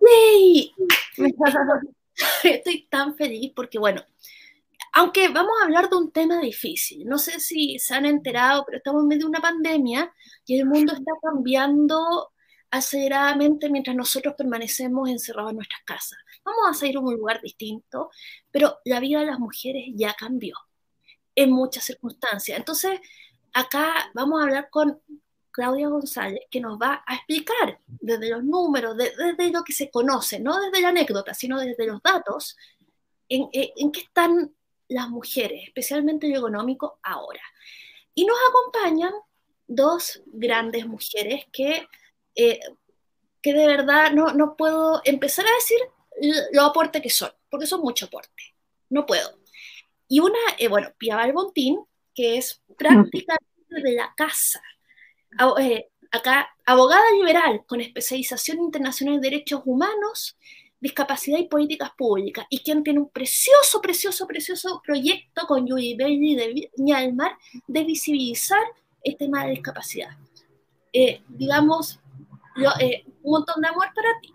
¡Yay! Estoy tan feliz porque, bueno, aunque vamos a hablar de un tema difícil, no sé si se han enterado, pero estamos en medio de una pandemia y el mundo está cambiando aceleradamente mientras nosotros permanecemos encerrados en nuestras casas. Vamos a salir a un lugar distinto, pero la vida de las mujeres ya cambió en muchas circunstancias. Entonces, acá vamos a hablar con Claudia González, que nos va a explicar desde los números, desde lo que se conoce, no desde la anécdota, sino desde los datos, en, en qué están las mujeres, especialmente lo económico, ahora. Y nos acompañan dos grandes mujeres que, eh, que de verdad no, no puedo empezar a decir lo aporte que son, porque son mucho aporte. No puedo. Y una, eh, bueno, Pia Balbontín, que es prácticamente de la casa. Eh, acá, abogada liberal con especialización internacional en derechos humanos, discapacidad y políticas públicas, y quien tiene un precioso, precioso, precioso proyecto con Yuri Bailey de Viña de visibilizar el tema de discapacidad. Eh, digamos, eh, un montón de amor para ti.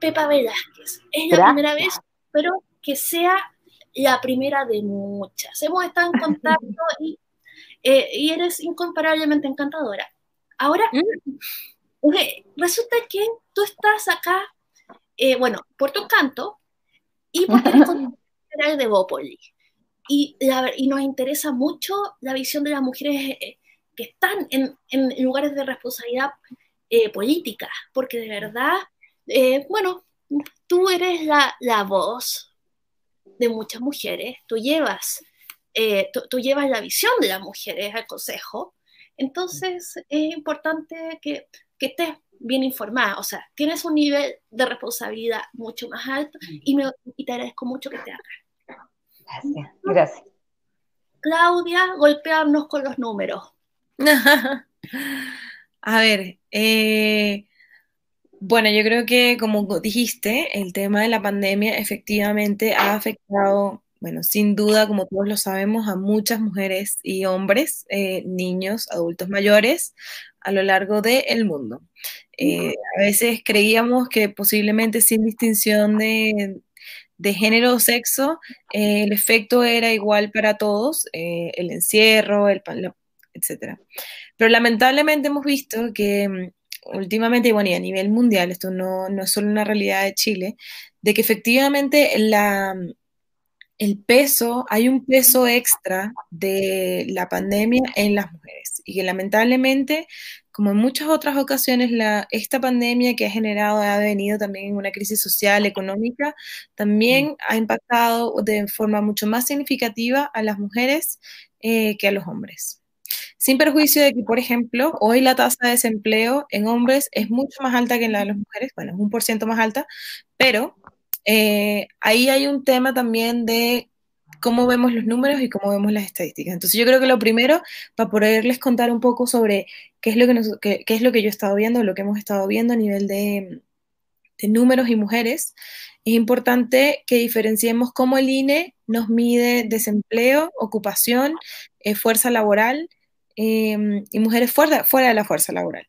Pepa Velázquez, es la primera vez, pero que sea la primera de muchas. Hemos estado en contacto y, eh, y eres incomparablemente encantadora. Ahora, mm. resulta que tú estás acá eh, bueno, por tu canto y porque eres de Bópoli. Y, y nos interesa mucho la visión de las mujeres eh, que están en, en, lugares de responsabilidad eh, política, porque de verdad, bueno, tú eres la, la, voz de muchas mujeres, tú llevas, tú, llevas la visión de las mujeres al Consejo, entonces es importante que, que estés bien informada, o sea, tienes un nivel de responsabilidad mucho más alto y, me, te agradezco mucho que estés acá. Gracias, gracias. Claudia, golpearnos con los números. A ver, eh, bueno, yo creo que como dijiste, el tema de la pandemia efectivamente ha afectado, bueno, sin duda, como todos lo sabemos, a muchas mujeres y hombres, eh, niños, adultos mayores, a lo largo del mundo. Eh, a veces creíamos que posiblemente sin distinción de, género o sexo, eh, el efecto era igual para todos, el encierro, el etc. Pero lamentablemente hemos visto que mm, últimamente, y bueno, y a nivel mundial, esto no, no es solo una realidad de Chile, de que efectivamente la, el peso, hay un peso extra de la pandemia en las mujeres y que lamentablemente, como en muchas otras ocasiones, la, esta pandemia que ha generado, ha venido también en una crisis social, económica, también mm. ha impactado de forma mucho más significativa a las mujeres eh, que a los hombres. Sin perjuicio de que, por ejemplo, hoy la tasa de desempleo en hombres es mucho más alta que en la de las mujeres, bueno, es un por ciento más alta, pero eh, ahí hay un tema también de cómo vemos los números y cómo vemos las estadísticas. Entonces yo creo que lo primero, para poderles contar un poco sobre qué es lo que, es lo que yo he estado viendo, lo que hemos estado viendo a nivel de, números y mujeres, es importante que diferenciemos cómo el INE nos mide desempleo, ocupación, eh, fuerza laboral em, y mujeres fuera de la fuerza laboral.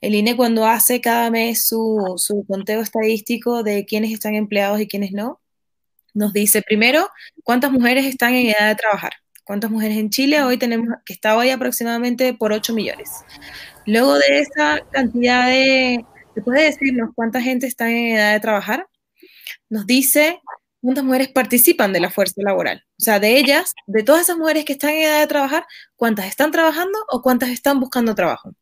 El INE cuando hace cada mes su, conteo estadístico de quiénes están empleados y quiénes no, nos dice primero cuántas mujeres están en edad de trabajar. ¿Cuántas mujeres en Chile? Hoy tenemos, que está hoy aproximadamente por 8 millones. Luego de esa cantidad de, después de decirnos cuánta gente está en edad de trabajar, nos dice cuántas mujeres participan de la fuerza laboral. O sea, de ellas, de todas esas mujeres que están en edad de trabajar, ¿cuántas están trabajando o cuántas están buscando trabajo?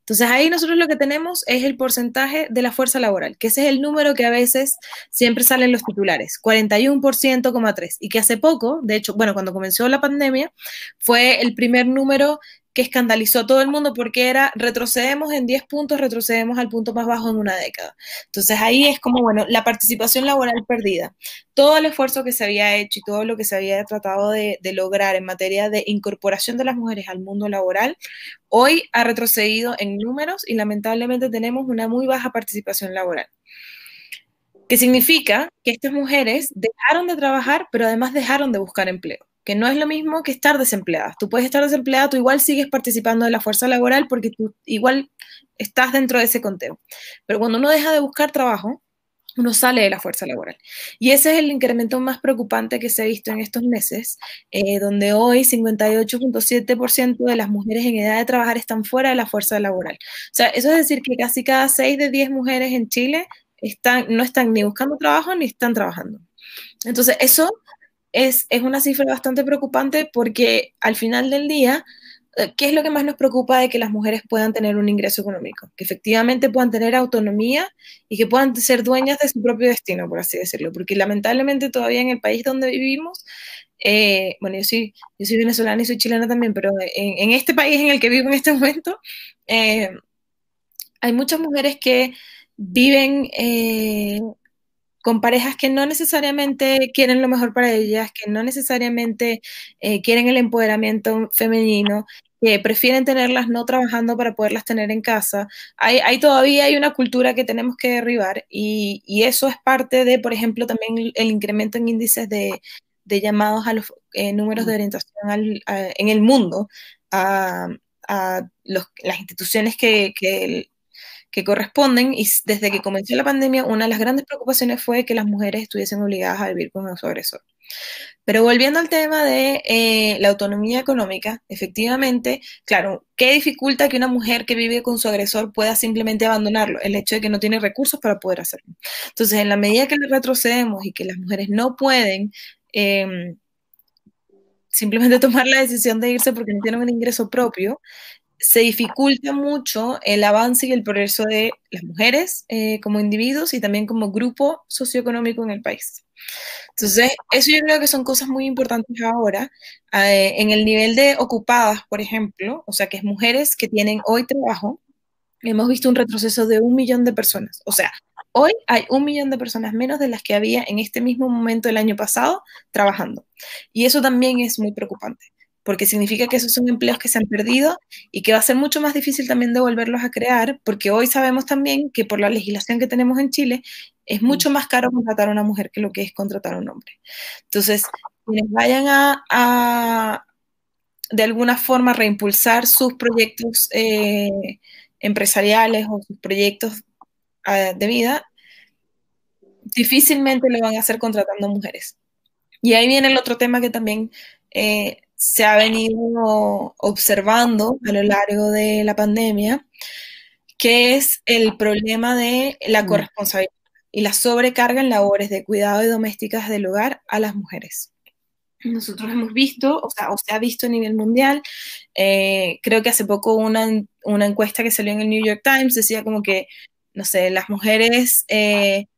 Entonces ahí nosotros lo que tenemos es el porcentaje de la fuerza laboral, que ese es el número que a veces siempre salen los titulares, 41,3, y que hace poco, de hecho, bueno, cuando comenzó la pandemia, fue el primer número que escandalizó a todo el mundo porque era retrocedemos en 10 puntos, retrocedemos al punto más bajo en una década. Entonces ahí es como, bueno, la participación laboral perdida. Todo el esfuerzo que se había hecho y todo lo que se había tratado de, lograr en materia de incorporación de las mujeres al mundo laboral, hoy ha retrocedido en números y lamentablemente tenemos una muy baja participación laboral. ¿Qué significa que estas mujeres dejaron de trabajar, pero además dejaron de buscar empleo que no es lo mismo que estar desempleada. Tú puedes estar desempleada, tú igual sigues participando de la fuerza laboral porque tú igual estás dentro de ese conteo. Pero cuando uno deja de buscar trabajo, uno sale de la fuerza laboral. Y ese es el incremento más preocupante que se ha visto en estos meses, eh, donde hoy 58.7% de las mujeres en edad de trabajar están fuera de la fuerza laboral. O sea, eso es decir que casi cada 6 de 10 mujeres en Chile están, no están ni buscando trabajo ni están trabajando. Entonces, eso es, es una cifra bastante preocupante porque al final del día eh, ¿qué es lo que más nos preocupa de que las mujeres puedan tener un ingreso económico? Que efectivamente puedan tener autonomía y que puedan ser dueñas de su propio destino, por así decirlo. Porque lamentablemente todavía en el país donde vivimos, eh, bueno, yo soy, yo soy venezolana y soy chilena también, pero en, este país en el que vivo en este momento, eh, hay muchas mujeres que viven con parejas que no necesariamente quieren lo mejor para ellas, que no necesariamente eh, quieren el empoderamiento femenino, que prefieren tenerlas no trabajando para poderlas tener en casa. Hay, todavía hay una cultura que tenemos que derribar y, eso es parte de, por ejemplo, también el incremento en índices de, llamados a los eh, números de orientación en el mundo a, las instituciones que, que que corresponden y desde que comenzó la pandemia una de las grandes preocupaciones fue que las mujeres estuviesen obligadas a vivir con su agresor. Pero volviendo al tema de eh, la autonomía económica, efectivamente, claro, ¿qué dificulta que una mujer que vive con su agresor pueda simplemente abandonarlo? El hecho de que no tiene recursos para poder hacerlo. Entonces, en la medida que le retrocedemos y que las mujeres no pueden em, simplemente tomar la decisión de irse porque no tienen un ingreso propio, se dificulta mucho el avance y el progreso de las mujeres eh, como individuos y también como grupo socioeconómico en el país. Entonces, eso yo creo que son cosas muy importantes ahora. Eh, en el nivel de ocupadas, por ejemplo, o sea, que es mujeres que tienen hoy trabajo, hemos visto un retroceso de un millón de personas. O sea, hoy hay un millón de personas menos de las que había en este mismo momento del año pasado trabajando. Y eso también es muy preocupante porque significa que esos son empleos que se han perdido y que va a ser mucho más difícil también de volverlos a crear, porque hoy sabemos también que por la legislación que tenemos en Chile es mm. mucho más caro contratar a una mujer que lo que es contratar a un hombre. Entonces, quienes vayan a, de alguna forma reimpulsar sus proyectos eh, empresariales o sus proyectos de vida, difícilmente lo van a hacer contratando mujeres. Y ahí viene el otro tema que también eh, se ha venido observando a lo largo de la pandemia, que es el problema de la mm. corresponsabilidad y la sobrecarga en labores de cuidado y domésticas del hogar a las mujeres. Nosotros hemos visto, o sea, o se ha visto a nivel mundial, eh, creo que hace poco una, una, encuesta que salió en el New York Times decía como que, no sé, las mujeres eh,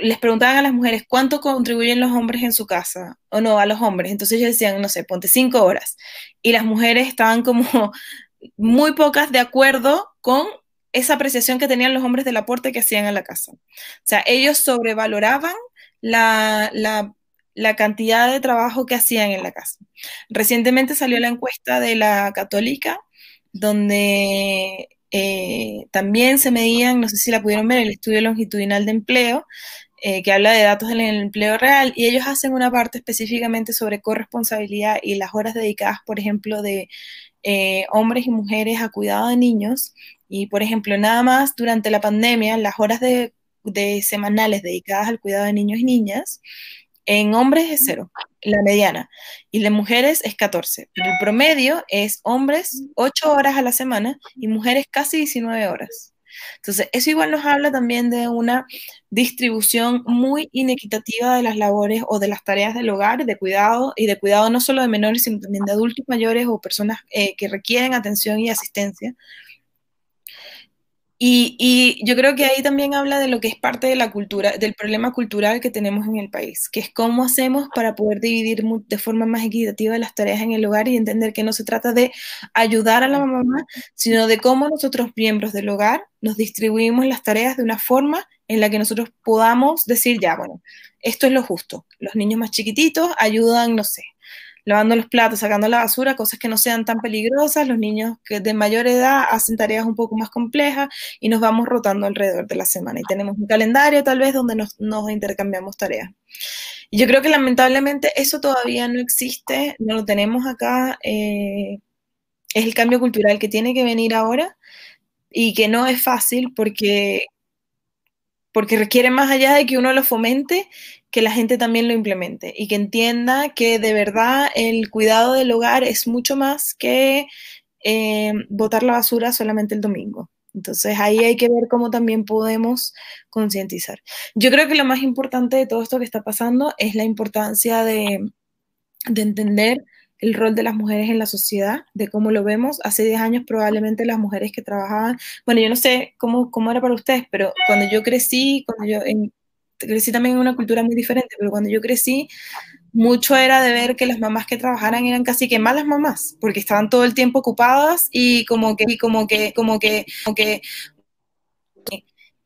les preguntaban a las mujeres cuánto contribuyen los hombres en su casa o no a los hombres. Entonces ellos decían, no sé, ponte cinco horas. Y las mujeres estaban como muy pocas de acuerdo con esa apreciación que tenían los hombres del aporte que hacían a la casa. O sea, ellos sobrevaloraban la, la cantidad de trabajo que hacían en la casa. Recientemente salió la encuesta de la católica, donde eh, también se medían, no sé si la pudieron ver, el estudio longitudinal de empleo, eh, que habla de datos del empleo real, y ellos hacen una parte específicamente sobre corresponsabilidad y las horas dedicadas, por ejemplo, de eh, hombres y mujeres a cuidado de niños. Y, por ejemplo, nada más durante la pandemia, las horas de, de semanales dedicadas al cuidado de niños y niñas, en hombres es cero, la mediana, y de mujeres es 14. Pero el promedio es hombres 8 horas a la semana y mujeres casi 19 horas. Entonces, eso igual nos habla también de una distribución muy inequitativa de las labores o de las tareas del hogar, de cuidado, y de cuidado no solo de menores, sino también de adultos mayores o personas eh, que requieren atención y asistencia. Y, yo creo que ahí también habla de lo que es parte de la cultura, del problema cultural que tenemos en el país, que es cómo hacemos para poder dividir de forma más equitativa las tareas en el hogar y entender que no se trata de ayudar a la mamá, sino de cómo nosotros, miembros del hogar, nos distribuimos las tareas de una forma en la que nosotros podamos decir, ya, bueno, esto es lo justo. Los niños más chiquititos ayudan, no sé, lavando los platos, sacando la basura, cosas que no sean tan peligrosas. Los niños que de mayor edad hacen tareas un poco más complejas y nos vamos rotando alrededor de la semana. Y tenemos un calendario tal vez donde nos, intercambiamos tareas. Y yo creo que lamentablemente eso todavía no existe, no lo tenemos acá. Eh, es el cambio cultural que tiene que venir ahora y que no es fácil porque porque requiere más allá de que uno lo fomente, que la gente también lo implemente y que entienda que de verdad el cuidado del hogar es mucho más que eh, botar la basura solamente el domingo. Entonces ahí hay que ver cómo también podemos concientizar. Yo creo que lo más importante de todo esto que está pasando es la importancia de, de entender el rol de las mujeres en la sociedad, de cómo lo vemos. Hace 10 años probablemente las mujeres que trabajaban, bueno, yo no sé cómo, cómo era para ustedes, pero cuando yo crecí, cuando yo crecí también en una cultura muy diferente, pero cuando yo crecí, mucho era de ver que las mamás que trabajaran eran casi que malas mamás, porque estaban todo el tiempo ocupadas y como que, y como que, como que, como que,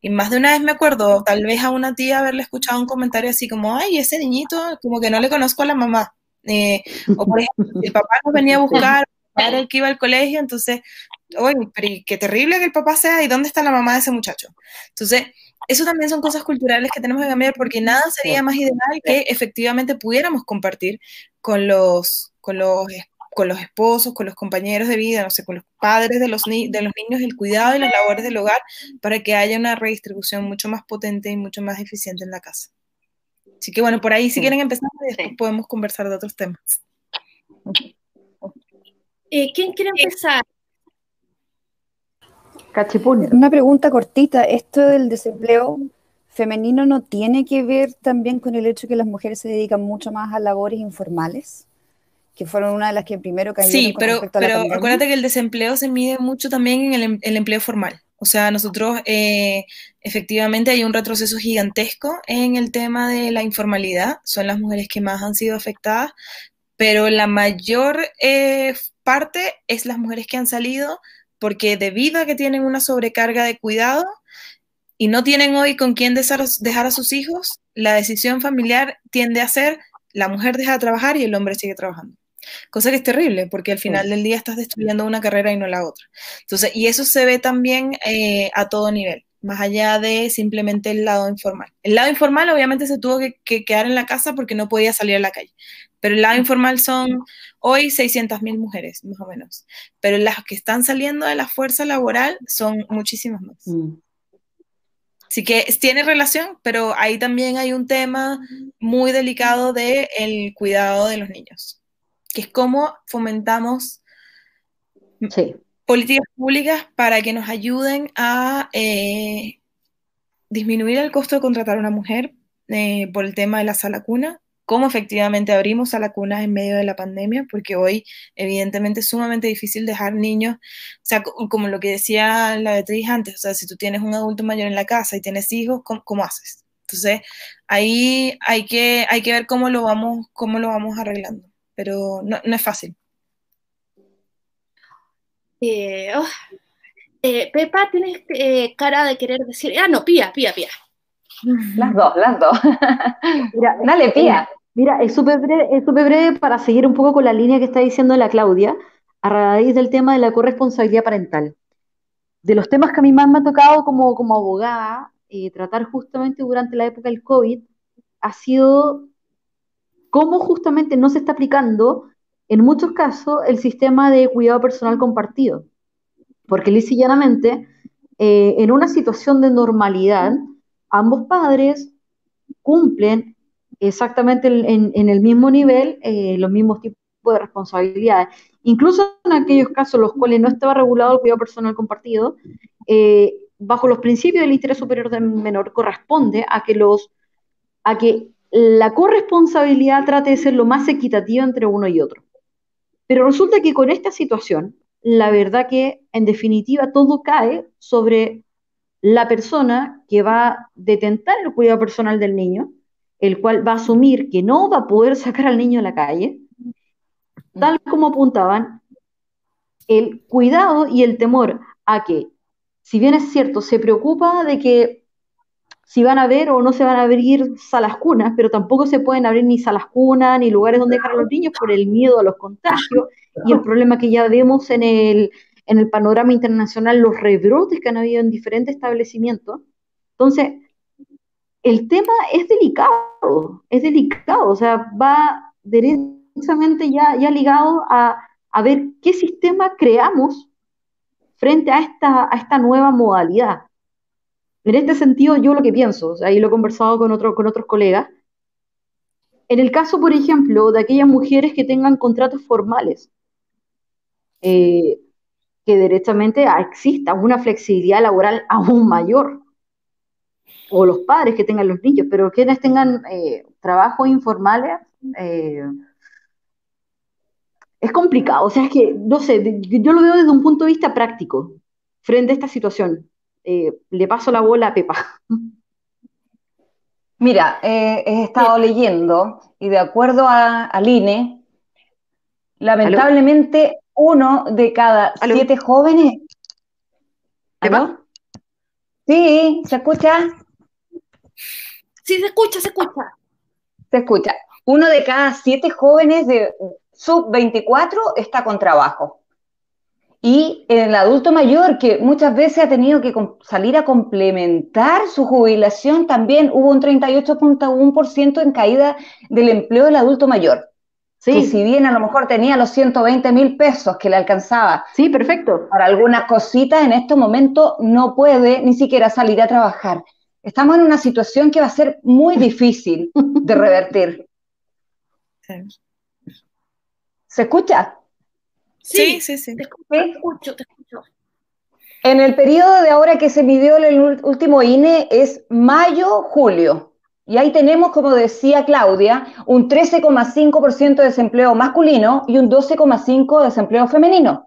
y más de una vez me acuerdo, tal vez a una tía haberle escuchado un comentario así como, ay, ese niñito, como que no le conozco a la mamá. Eh, o por ejemplo, el papá nos venía a buscar, era el que iba al colegio, entonces, oye, pero qué terrible que el papá sea, ¿y dónde está la mamá de ese muchacho? Entonces, eso también son cosas culturales que tenemos que cambiar porque nada sería más ideal que efectivamente pudiéramos compartir con los, con los, con los esposos, con los compañeros de vida, no sé, con los padres de los, de los niños, el cuidado y las labores del hogar para que haya una redistribución mucho más potente y mucho más eficiente en la casa. Así que bueno, por ahí si quieren empezar, después podemos conversar de otros temas. Eh, ¿Quién quiere empezar? Una pregunta cortita. ¿Esto del desempleo femenino no tiene que ver también con el hecho de que las mujeres se dedican mucho más a labores informales? Que fueron una de las que primero cayeron. Sí, pero, pero acuérdate que el desempleo se mide mucho también en el, em, empleo formal. O sea, nosotros eh, efectivamente hay un retroceso gigantesco en el tema de la informalidad. Son las mujeres que más han sido afectadas, pero la mayor eh, parte es las mujeres que han salido porque debido a que tienen una sobrecarga de cuidado y no tienen hoy con quién dejar, a sus hijos, la decisión familiar tiende a ser la mujer deja de trabajar y el hombre sigue trabajando. Cosa que es terrible, porque al final del día estás destruyendo una carrera y no la otra. Entonces, y eso se ve también eh, a todo nivel, más allá de simplemente el lado informal. El lado informal obviamente se tuvo que, que quedar en la casa porque no podía salir a la calle. Pero el lado informal son hoy 600.000 mujeres, más o menos. Pero las que están saliendo de la fuerza laboral son muchísimas más. Mm. Así que tiene relación, pero ahí también hay un tema muy delicado del el cuidado de los niños, que es cómo fomentamos políticas públicas para que nos ayuden a eh, disminuir el costo de contratar a una mujer eh, por el tema de la sala cuna cómo efectivamente abrimos a la cuna en medio de la pandemia, porque hoy evidentemente es sumamente difícil dejar niños, o sea, como lo que decía la Beatriz antes, o sea, si tú tienes un adulto mayor en la casa y tienes hijos, ¿cómo, haces? Entonces, ahí hay que, hay que ver cómo lo vamos, cómo lo vamos arreglando, pero no, es fácil. Eh, oh, eh, Pepa, tienes eh, cara de querer decir, ah, no, pía, pía, pía. Las dos, las dos. Mira, dale, pía. Mira, es súper breve, es breve para seguir un poco con la línea que está diciendo la Claudia, a raíz del tema de la corresponsabilidad parental. De los temas que a mí más me ha tocado como, como abogada eh, tratar justamente durante la época del COVID, ha sido cómo justamente no se está aplicando en muchos casos el sistema de cuidado personal compartido. Porque lisa eh, en una situación de normalidad, ambos padres cumplen exactamente en, el mismo nivel, eh, los mismos tipos de responsabilidades. Incluso en aquellos casos en los cuales no estaba regulado el cuidado personal compartido, eh, bajo los principios del interés superior del menor corresponde a que los a que la corresponsabilidad trate de ser lo más equitativa entre uno y otro. Pero resulta que con esta situación, la verdad que en definitiva todo cae sobre la persona que va a detentar el cuidado personal del niño, el cual va a asumir que no va a poder sacar al niño a la calle, tal como apuntaban, el cuidado y el temor a que, si bien es cierto, se preocupa de que si van a ver o no se van a abrir salas cunas, pero tampoco se pueden abrir ni salas cunas ni lugares donde dejar a los niños por el miedo a los contagios y el problema que ya vemos en el, en el panorama internacional, los rebrotes que han habido en diferentes establecimientos. Entonces, el tema es delicado, es delicado, o sea, va derechamente ya, ya ligado a, ver qué sistema creamos frente a esta, a esta nueva modalidad. En este sentido, yo lo que pienso, o sea, y lo he conversado con, otro, con otros colegas, en el caso, por ejemplo, de aquellas mujeres que tengan contratos formales, eh, que derechamente exista una flexibilidad laboral aún mayor, o los padres que tengan los niños, pero quienes tengan eh, trabajos informales, eh, es complicado. O sea, es que, no sé, yo lo veo desde un punto de vista práctico, frente a esta situación. Le paso la bola a Pepa. Mira, he estado leyendo y de acuerdo a, al INE, lamentablemente uno de cada siete jóvenes. ¿Aló? Sí, ¿se escucha? Sí, se escucha, se escucha. Se escucha. Uno de cada siete jóvenes de sub 24 está con trabajo. Y el adulto mayor, que muchas veces ha tenido que salir a complementar su jubilación, también hubo un 38.1% en caída del empleo del adulto mayor. Sí. Que si bien a lo mejor tenía los 120 mil pesos que le alcanzaba. Sí, perfecto. Para algunas cositas en este momento no puede ni siquiera salir a trabajar. Estamos en una situación que va a ser muy difícil de revertir. ¿Se escucha? Sí, sí, sí. Te escucho, te escucho, En el periodo de ahora que se midió el último INE es mayo-julio. Y ahí tenemos, como decía Claudia, un 13,5% de desempleo masculino y un 12,5% de desempleo femenino.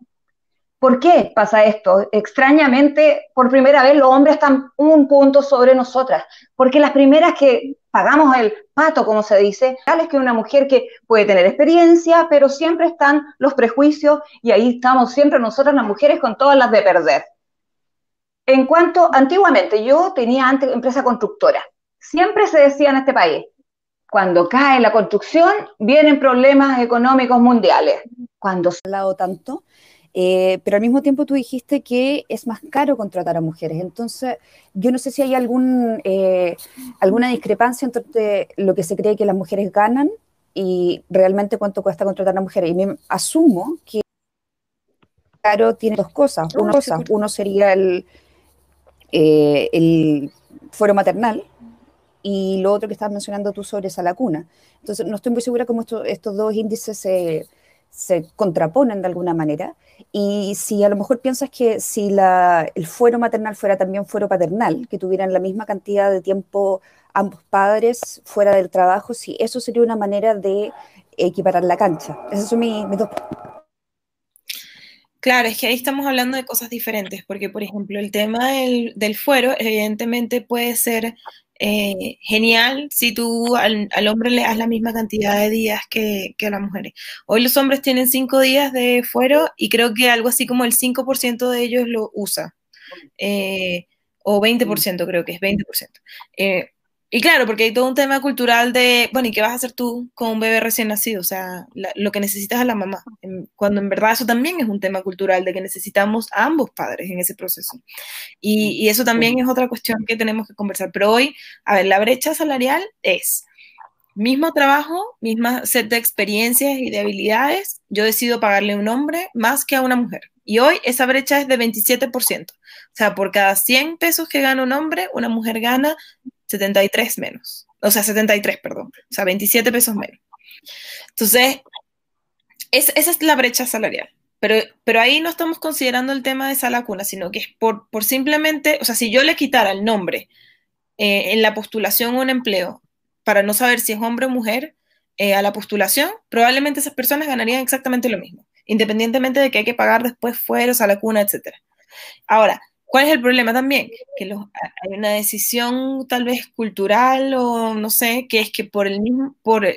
¿Por qué pasa esto? Extrañamente, por primera vez los hombres están un punto sobre nosotras, porque las primeras que pagamos el pato, como se dice, tal es que una mujer que puede tener experiencia, pero siempre están los prejuicios y ahí estamos siempre nosotras las mujeres con todas las de perder. En cuanto, antiguamente, yo tenía antes empresa constructora, siempre se decía en este país, cuando cae la construcción vienen problemas económicos mundiales. Cuando se ha hablado tanto, eh, pero al mismo tiempo tú dijiste que es más caro contratar a mujeres. Entonces, yo no sé si hay algún, eh, alguna discrepancia entre lo que se cree que las mujeres ganan y realmente cuánto cuesta contratar a mujeres. Y me asumo que caro tiene dos cosas. Una cosa, uno sería el, eh, el fuero maternal y lo otro que estabas mencionando tú sobre esa lacuna. Entonces, no estoy muy segura cómo estos dos índices se se contraponen de alguna manera. Y si a lo mejor piensas que si la, el fuero maternal fuera también fuero paternal, que tuvieran la misma cantidad de tiempo ambos padres fuera del trabajo, si eso sería una manera de equiparar la cancha. Esas son mis, dos. Claro, es que ahí estamos hablando de cosas diferentes, porque por ejemplo el tema del fuero evidentemente puede ser eh, genial si tú al, hombre le das la misma cantidad de días que, a las mujeres. Hoy los hombres tienen cinco días de fuero y creo que algo así como el 5% de ellos lo usa. Eh, o 20% creo que es 20%. Eh, y claro, porque hay todo un tema cultural de, bueno, ¿y qué vas a hacer tú con un bebé recién nacido? O sea, lo que necesitas a la mamá. Cuando en verdad eso también es un tema cultural de que necesitamos a ambos padres en ese proceso. Y, eso también es otra cuestión que tenemos que conversar. Pero hoy, a ver, la brecha salarial es mismo trabajo, misma set de experiencias y de habilidades. Yo decido pagarle a un hombre más que a una mujer. Y hoy esa brecha es de 27%. O sea, por cada 100 pesos que gana un hombre, una mujer gana 73 menos. O sea, 73, perdón. O sea, 27 pesos menos. Entonces, esa es la brecha salarial. Pero, pero ahí no estamos considerando el tema de esa lacuna, sino que es por, por simplemente, o sea, si yo le quitara el nombre eh, en la postulación o un empleo para no saber si es hombre o mujer eh, a la postulación, probablemente esas personas ganarían exactamente lo mismo, independientemente de que hay que pagar después fueros a la cuna, etc. Ahora, ¿Cuál es el problema también? Que hay una decisión tal vez cultural o no sé, que es que por el mismo, por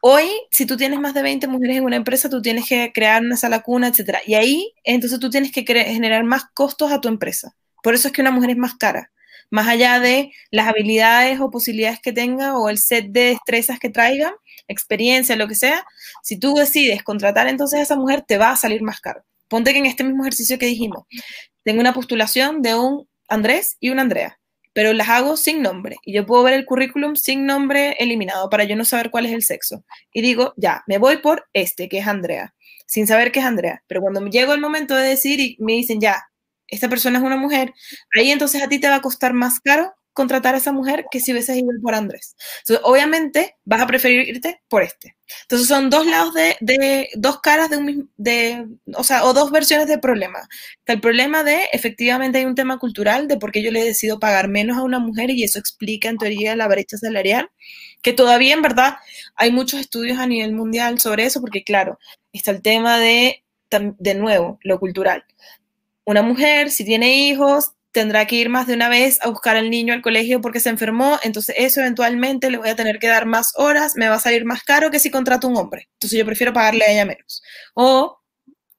hoy, si tú tienes más de 20 mujeres en una empresa, tú tienes que crear una sala cuna, etcétera. Y ahí, entonces tú tienes que generar más costos a tu empresa. Por eso es que una mujer es más cara. Más allá de las habilidades o posibilidades que tenga o el set de destrezas que traiga, experiencia, lo que sea, si tú decides contratar entonces a esa mujer, te va a salir más caro. Ponte que en este mismo ejercicio que dijimos, tengo una postulación de un Andrés y una Andrea, pero las hago sin nombre y yo puedo ver el currículum sin nombre eliminado para yo no saber cuál es el sexo. Y digo, ya, me voy por este, que es Andrea, sin saber que es Andrea. Pero cuando llego el momento de decir y me dicen, ya, esta persona es una mujer, ahí entonces a ti te va a costar más caro contratar a esa mujer que si hubieses ido por Andrés. Entonces, obviamente vas a preferir irte por este. Entonces son dos lados de, de, dos caras de un mismo, de, o sea, o dos versiones del problema. Está el problema de, efectivamente hay un tema cultural de por qué yo le decido pagar menos a una mujer y eso explica en teoría la brecha salarial, que todavía en verdad hay muchos estudios a nivel mundial sobre eso, porque claro, está el tema de, de nuevo, lo cultural. Una mujer, si tiene hijos, tendrá que ir más de una vez a buscar al niño al colegio porque se enfermó, entonces eso eventualmente le voy a tener que dar más horas, me va a salir más caro que si contrato un hombre. Entonces yo prefiero pagarle a ella menos. O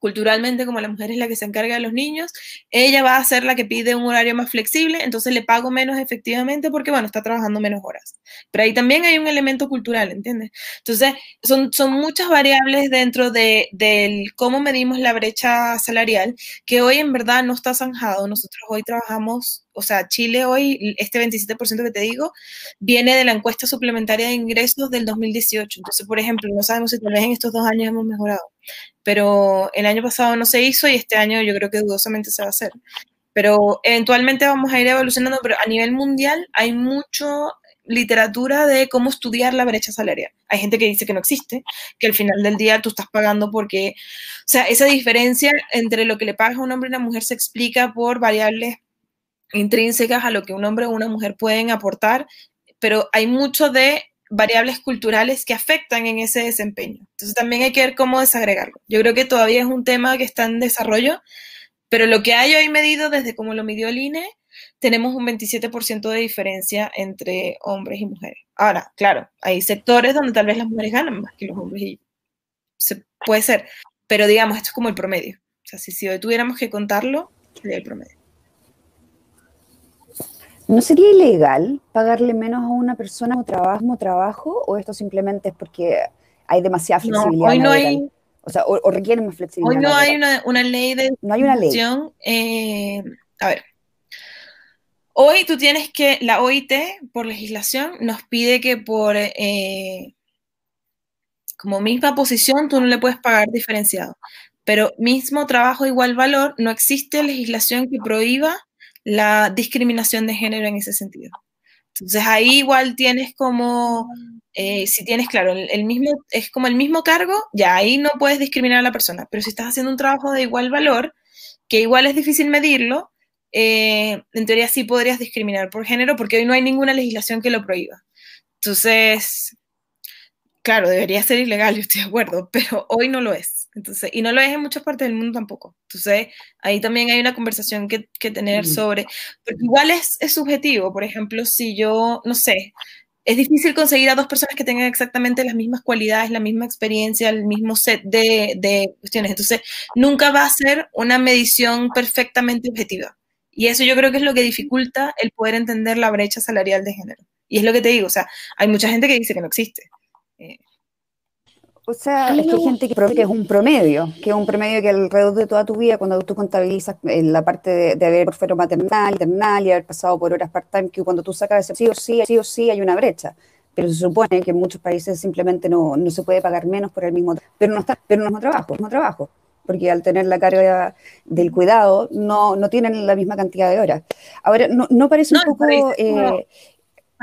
culturalmente, como la mujer es la que se encarga de los niños, ella va a ser la que pide un horario más flexible, entonces le pago menos efectivamente porque, bueno, está trabajando menos horas. Pero ahí también hay un elemento cultural, ¿entiendes? Entonces, son, son muchas variables dentro de, del cómo medimos la brecha salarial, que hoy en verdad no está zanjado. Nosotros hoy trabajamos o sea, Chile hoy, este 27% que te digo, viene de la encuesta suplementaria de ingresos del 2018. Entonces, por ejemplo, no sabemos si tal vez en estos dos años hemos mejorado, pero el año pasado no se hizo y este año yo creo que dudosamente se va a hacer. Pero eventualmente vamos a ir evolucionando, pero a nivel mundial hay mucho literatura de cómo estudiar la brecha salarial. Hay gente que dice que no existe, que al final del día tú estás pagando porque, o sea, esa diferencia entre lo que le pagas a un hombre y una mujer se explica por variables intrínsecas a lo que un hombre o una mujer pueden aportar, pero hay mucho de variables culturales que afectan en ese desempeño. Entonces también hay que ver cómo desagregarlo. Yo creo que todavía es un tema que está en desarrollo, pero lo que hay hoy medido desde como lo midió el INE, tenemos un 27% de diferencia entre hombres y mujeres. Ahora, claro, hay sectores donde tal vez las mujeres ganan más que los hombres y se, puede ser, pero digamos, esto es como el promedio. O sea, si, si hoy tuviéramos que contarlo, sería el promedio. ¿No sería ilegal pagarle menos a una persona como trabajo, trabajo o esto simplemente es porque hay demasiada flexibilidad? hoy no hay, o sea, o, requiere más flexibilidad. Hoy no hay una, una, ley de... No hay una ley. Eh, a ver. Hoy tú tienes que, la OIT, por legislación, nos pide que por eh, como misma posición tú no le puedes pagar diferenciado. Pero mismo trabajo, igual valor, no existe legislación que prohíba la discriminación de género en ese sentido. Entonces ahí igual tienes como, eh, si tienes, claro, el, mismo, es como el mismo cargo, ya ahí no puedes discriminar a la persona, pero si estás haciendo un trabajo de igual valor, que igual es difícil medirlo, eh, en teoría sí podrías discriminar por género porque hoy no hay ninguna legislación que lo prohíba. Entonces, claro, debería ser ilegal, yo estoy de acuerdo, pero hoy no lo es. Entonces, y no lo es en muchas partes del mundo tampoco. Entonces, ahí también hay una conversación que, que tener sobre, porque igual es, es, subjetivo, por ejemplo, si yo, no sé, es difícil conseguir a dos personas que tengan exactamente las mismas cualidades, la misma experiencia, el mismo set de, de cuestiones. Entonces, nunca va a ser una medición perfectamente objetiva. Y eso yo creo que es lo que dificulta el poder entender la brecha salarial de género. Y es lo que te digo, o sea, hay mucha gente que dice que no existe. Eh, o sea, es que hay gente que, que es un promedio, que es un promedio que alrededor de toda tu vida, cuando tú contabilizas en la parte de, de haber por maternal, maternal y haber pasado por horas part-time, que cuando tú sacas ese sí o sí, sí o sí hay una brecha. Pero se supone que en muchos países simplemente no, no se puede pagar menos por el mismo pero no está, pero no es trabajo, no trabajo, porque al tener la carga del cuidado no, no tienen la misma cantidad de horas. Ahora, ¿no, no parece un poco eh,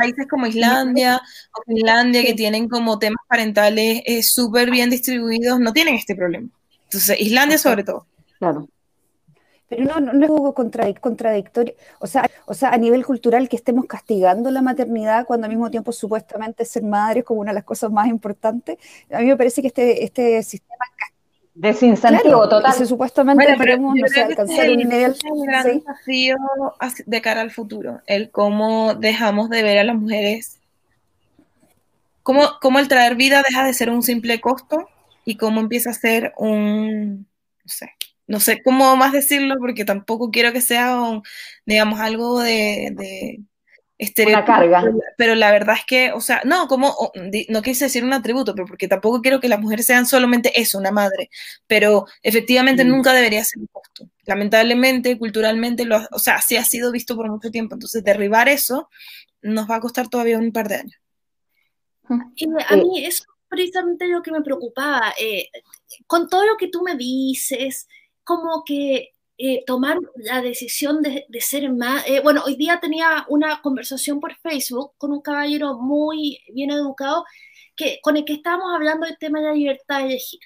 países como Islandia o Finlandia, que tienen como temas parentales eh, súper bien distribuidos, no tienen este problema. Entonces, Islandia sobre todo. Claro. Pero no, no, es algo contradictorio. O sea, o sea, a nivel cultural que estemos castigando la maternidad cuando al mismo tiempo supuestamente ser madre es como una de las cosas más importantes. A mí me parece que este, este sistema Desincentivo total. Si supuestamente queremos alcanzar un nivel. un gran desafío de cara al futuro, el cómo dejamos de ver a las mujeres, cómo, cómo el traer vida deja de ser un simple costo y cómo empieza a ser un, no sé, no sé cómo más decirlo porque tampoco quiero que sea, un, digamos, algo de una carga. Pero la verdad es que, o sea, no, como, no quise decir un atributo, pero porque tampoco quiero que las mujeres sean solamente eso, una madre, pero efectivamente mm. nunca debería ser un costo. Lamentablemente, culturalmente, lo, o sea, sí ha sido visto por mucho tiempo, entonces derribar eso nos va a costar todavía un par de años. Y a mí eso es precisamente lo que me preocupaba. Eh, con todo lo que tú me dices, como que eh, tomar la decisión de, ser más... Eh, bueno, hoy día tenía una conversación por Facebook con un caballero muy bien educado que, con el que estábamos hablando del tema de la libertad de elegir.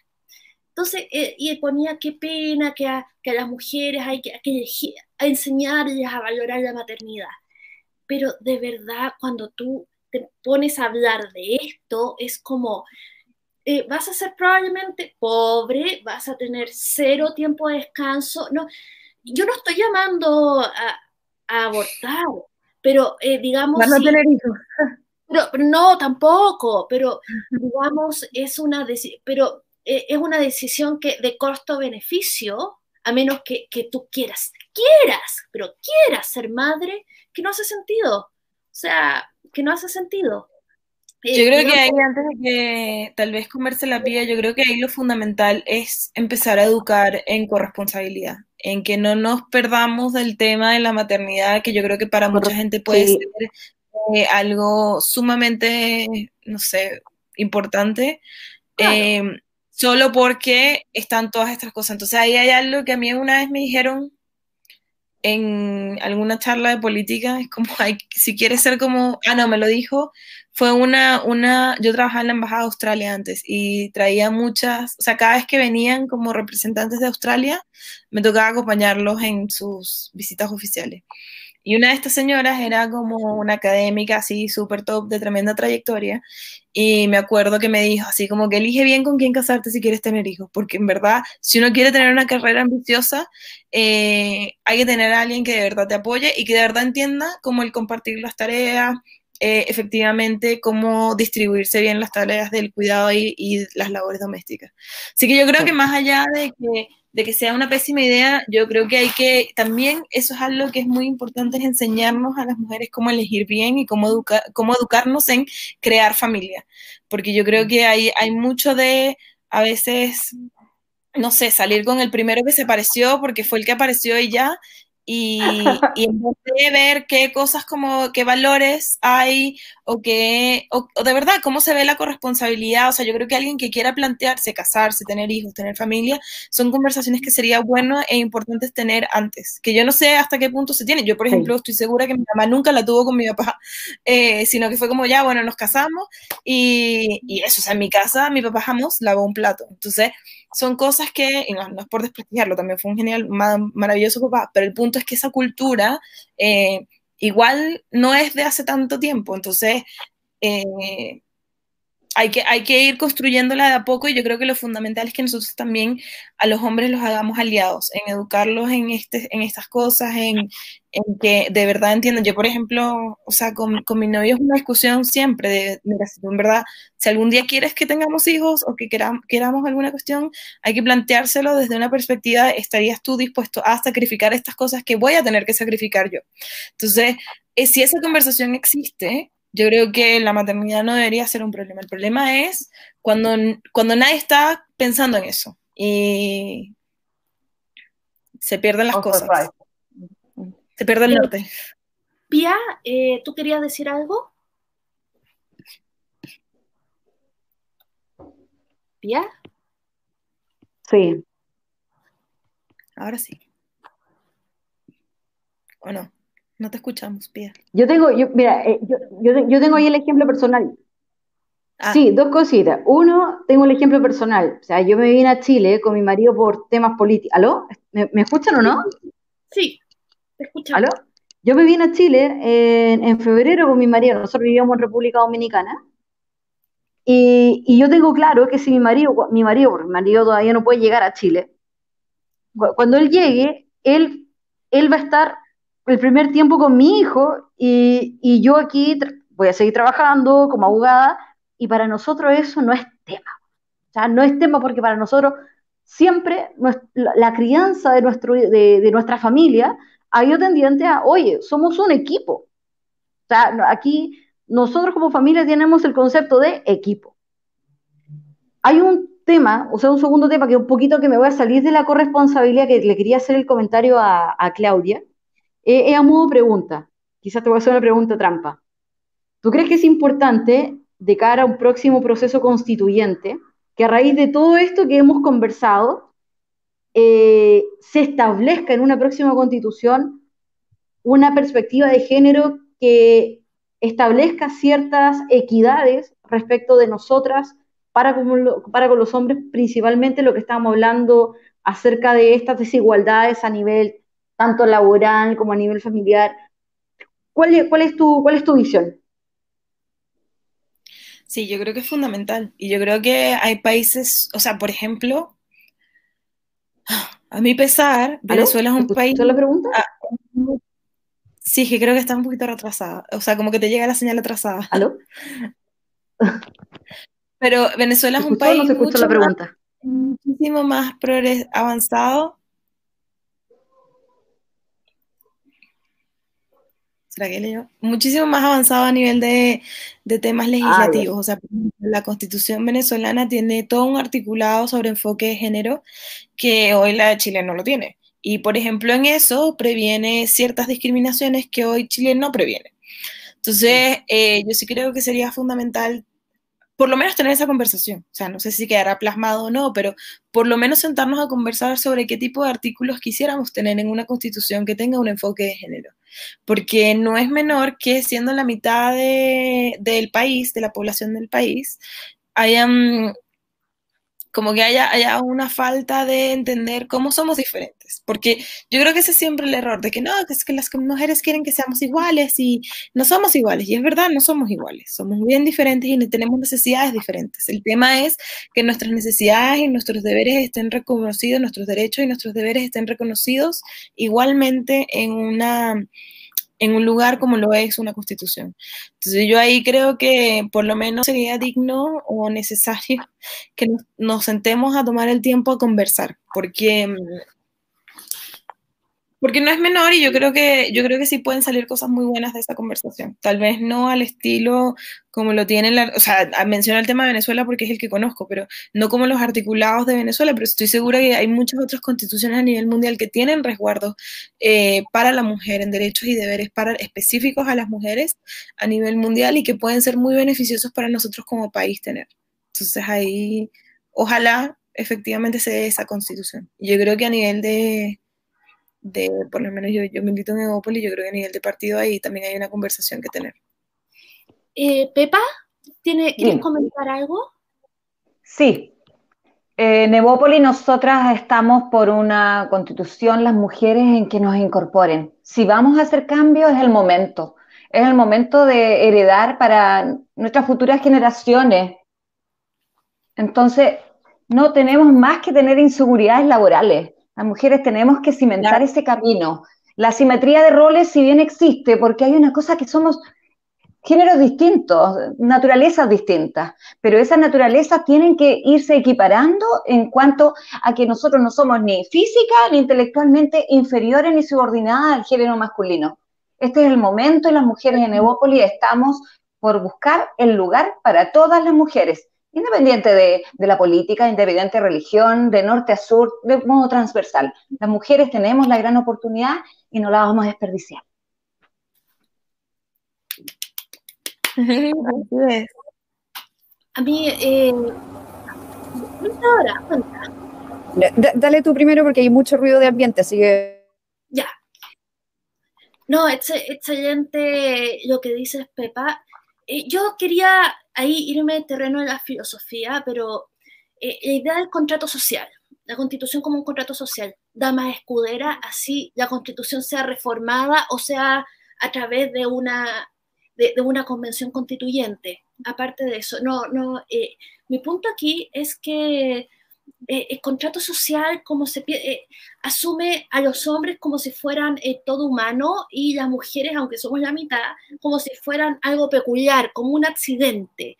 Entonces, eh, y ponía qué pena que a, que a las mujeres hay que, que elegir, a enseñarles a valorar la maternidad. Pero de verdad, cuando tú te pones a hablar de esto, es como, eh, vas a ser probablemente pobre, vas a tener cero tiempo de descanso. No, yo no estoy llamando a, abortar, pero eh, digamos... Para no tener hijos. Pero, no, tampoco, pero digamos, es una, pero, eh, es una decisión que de costo-beneficio, a menos que, que tú quieras, quieras, pero quieras ser madre, que no hace sentido. O sea, que no hace sentido. Yo creo que ahí, antes de que tal vez comerse la pía, yo creo que ahí lo fundamental es empezar a educar en corresponsabilidad, en que no nos perdamos del tema de la maternidad, que yo creo que para mucha gente puede ser eh, algo sumamente, no sé, importante, em, solo porque están todas estas cosas. Entonces ahí hay algo que a mí una vez me dijeron en alguna charla de política, es como, hay, si quieres ser como, ah, no, me lo dijo fue una, una, yo trabajaba en la Embajada de Australia antes y traía muchas, o sea, cada vez que venían como representantes de Australia, me tocaba acompañarlos en sus visitas oficiales. Y una de estas señoras era como una académica así, súper top, de tremenda trayectoria. Y me acuerdo que me dijo así como que elige bien con quién casarte si quieres tener hijos, porque en verdad, si uno quiere tener una carrera ambiciosa, eh, hay que tener a alguien que de verdad te apoye y que de verdad entienda cómo el compartir las tareas, eh, efectivamente cómo distribuirse bien las tareas del cuidado y, y, las labores domésticas. Así que yo creo que más allá de que, de que sea una pésima idea, yo creo que hay que, también eso es algo que es muy importante, es enseñarnos a las mujeres cómo elegir bien y cómo, educar, cómo educarnos en crear familia. Porque yo creo que hay, hay mucho de, a veces, no sé, salir con el primero que se pareció porque fue el que apareció y ya, y, y, vez de ver qué cosas como, qué valores hay o qué, o, de verdad, cómo se ve la corresponsabilidad, o sea, yo creo que alguien que quiera plantearse, casarse, tener hijos, tener familia, son conversaciones que sería bueno e importantes tener antes, que yo no sé hasta qué punto se tiene. Yo, por ejemplo, estoy segura que mi mamá nunca la tuvo con mi papá, eh, sino que fue como ya, bueno, nos casamos y, y, eso, o sea, en mi casa mi papá jamás lavó un plato. Entonces, son cosas que, y no, es por desprestigiarlo, también fue un genial, maravilloso papá, pero el punto es que esa cultura eh, igual no es de hace tanto tiempo, entonces eh, hay que, hay que ir construyéndola de a poco y yo creo que lo fundamental es que nosotros también a los hombres los hagamos aliados, en educarlos en, este, en estas cosas, en, en que de verdad entiendan. Yo, por ejemplo, o sea, con, con, mi novio es una discusión siempre de, mira, si tú en verdad, si algún día quieres que tengamos hijos o que queramos, queramos alguna cuestión, hay que planteárselo desde una perspectiva, ¿estarías tú dispuesto a sacrificar estas cosas que voy a tener que sacrificar yo? Entonces, eh, si esa conversación existe, yo creo que la maternidad no debería ser un problema. El problema es cuando, cuando nadie está pensando en eso y se pierden las cosas. Se pierde el norte. Pia, eh, ¿tú querías decir algo? ¿Pia? Sí. Ahora sí. ¿O no? No te escuchamos, Pia. Yo tengo, yo, mira, eh, yo, yo, tengo ahí el ejemplo personal. Ah. Sí, dos cositas. Uno, tengo el ejemplo personal. O sea, yo me vine a Chile con mi marido por temas políticos. ¿Aló? ¿Me, escuchan o no? Sí, te escuchamos. ¿Aló? Yo me vine a Chile en, febrero con mi marido. Nosotros vivíamos en República Dominicana. Y, y, yo tengo claro que si mi marido, mi marido, mi marido todavía no puede llegar a Chile, cuando él llegue, él, él va a estar el primer tiempo con mi hijo y, yo aquí voy a seguir trabajando como abogada y para nosotros eso no es tema. O sea, no es tema porque para nosotros siempre la, crianza de, nuestro, de, nuestra familia ha ido tendiente a, oye, somos un equipo. O sea, aquí nosotros como familia tenemos el concepto de equipo. Hay un tema, o sea, un segundo tema que un poquito que me voy a salir de la corresponsabilidad que le quería hacer el comentario a Claudia, es a modo pregunta. Quizás te voy a hacer una pregunta trampa. ¿Tú crees que es importante, de cara a un próximo proceso constituyente, que a raíz de todo esto que hemos conversado, eh, se establezca en una próxima constitución una perspectiva de género que establezca ciertas equidades respecto de nosotras para con, para con los hombres, principalmente lo que estamos hablando acerca de estas desigualdades a nivel tanto laboral como a nivel familiar. ¿Cuál es, cuál es, tu, cuál es tu visión? Sí, yo creo que es fundamental. Y yo creo que hay países, o sea, por ejemplo, a mi pesar, Venezuela es un país. la pregunta? Ah, sí, que creo que está un poquito retrasada. O sea, como que te llega la señal atrasada. ¿Aló? Pero Venezuela es un país. No se escucha la pregunta? muchísimo más avanzado Muchísimo más avanzado a nivel de, temas ah, legislativos. o sea, la constitución venezolana tiene todo un articulado sobre enfoque de género que hoy la de Chile no lo tiene. Y por ejemplo, en eso previene ciertas discriminaciones que hoy Chile no previene. Entonces, eh, yo sí creo que sería fundamental por lo menos tener esa conversación. O sea, no sé si quedará plasmado o no, pero por lo menos sentarnos a conversar sobre qué tipo de artículos quisiéramos tener en una constitución que tenga un enfoque de género. Porque no es menor que siendo la mitad del país, de la población del país, hayan como que haya, haya una falta de entender cómo somos diferentes, porque yo creo que ese es siempre el error, de que no, que es que las mujeres quieren que seamos iguales y no somos iguales, y es verdad, no somos iguales, somos bien diferentes y tenemos necesidades diferentes. El tema es que nuestras necesidades y nuestros deberes estén reconocidos, nuestros derechos y nuestros deberes estén reconocidos igualmente en una en un lugar como lo es una constitución. Entonces yo ahí creo que por lo menos sería digno o necesario que nos, sentemos a tomar el tiempo a conversar, porque mm, porque no es menor y yo creo que yo creo que sí pueden salir cosas muy buenas de esa conversación. Tal vez no al estilo como lo tienen, la, o sea, menciono el tema de Venezuela porque es el que conozco, pero no como los articulados de Venezuela, pero estoy segura que hay muchas otras constituciones a nivel mundial que tienen resguardos eh, para la mujer en derechos y deberes para, específicos a las mujeres a nivel mundial y que pueden ser muy beneficiosos para nosotros como país tener. Entonces ahí, ojalá efectivamente se dé esa constitución. Yo creo que a nivel de de, por lo menos yo, yo milito en Evópolis, yo creo que a nivel de partido ahí también hay una conversación que tener. Eh, Pepa, ¿tiene, ¿quieres comentar algo? Sí. en Evópolis nosotras estamos por una constitución, las mujeres, en que nos incorporen. Si vamos a hacer cambios, es el momento. Es el momento de heredar para nuestras futuras generaciones. Entonces, no tenemos más que tener inseguridades laborales. Las mujeres tenemos que cimentar ese camino. La simetría de roles, si bien existe, porque hay una cosa que somos géneros distintos, naturalezas distintas, pero esas naturalezas tienen que irse equiparando en cuanto a que nosotros no somos ni física ni intelectualmente inferiores ni subordinadas al género masculino. Este es el momento y las mujeres en Evópolis estamos por buscar el lugar para todas las mujeres independiente de, la política, independiente de religión, de norte a sur, de modo transversal. Las mujeres tenemos la gran oportunidad y no la vamos a desperdiciar. A mí, eh, Dale tú primero porque hay mucho ruido de ambiente, así que... Ya. No, excelente lo que dices, Pepa. Eh, yo quería ahí irme de terreno de la filosofía, pero eh, la idea del contrato social, la constitución como un contrato social, da más escudera, así la constitución sea reformada o sea a través de una, de, una convención constituyente. Aparte de eso, no, no, eh, mi punto aquí es que eh, el contrato social como se eh, asume a los hombres como si fueran eh, todo humano y las mujeres, aunque somos la mitad, como si fueran algo peculiar, como un accidente.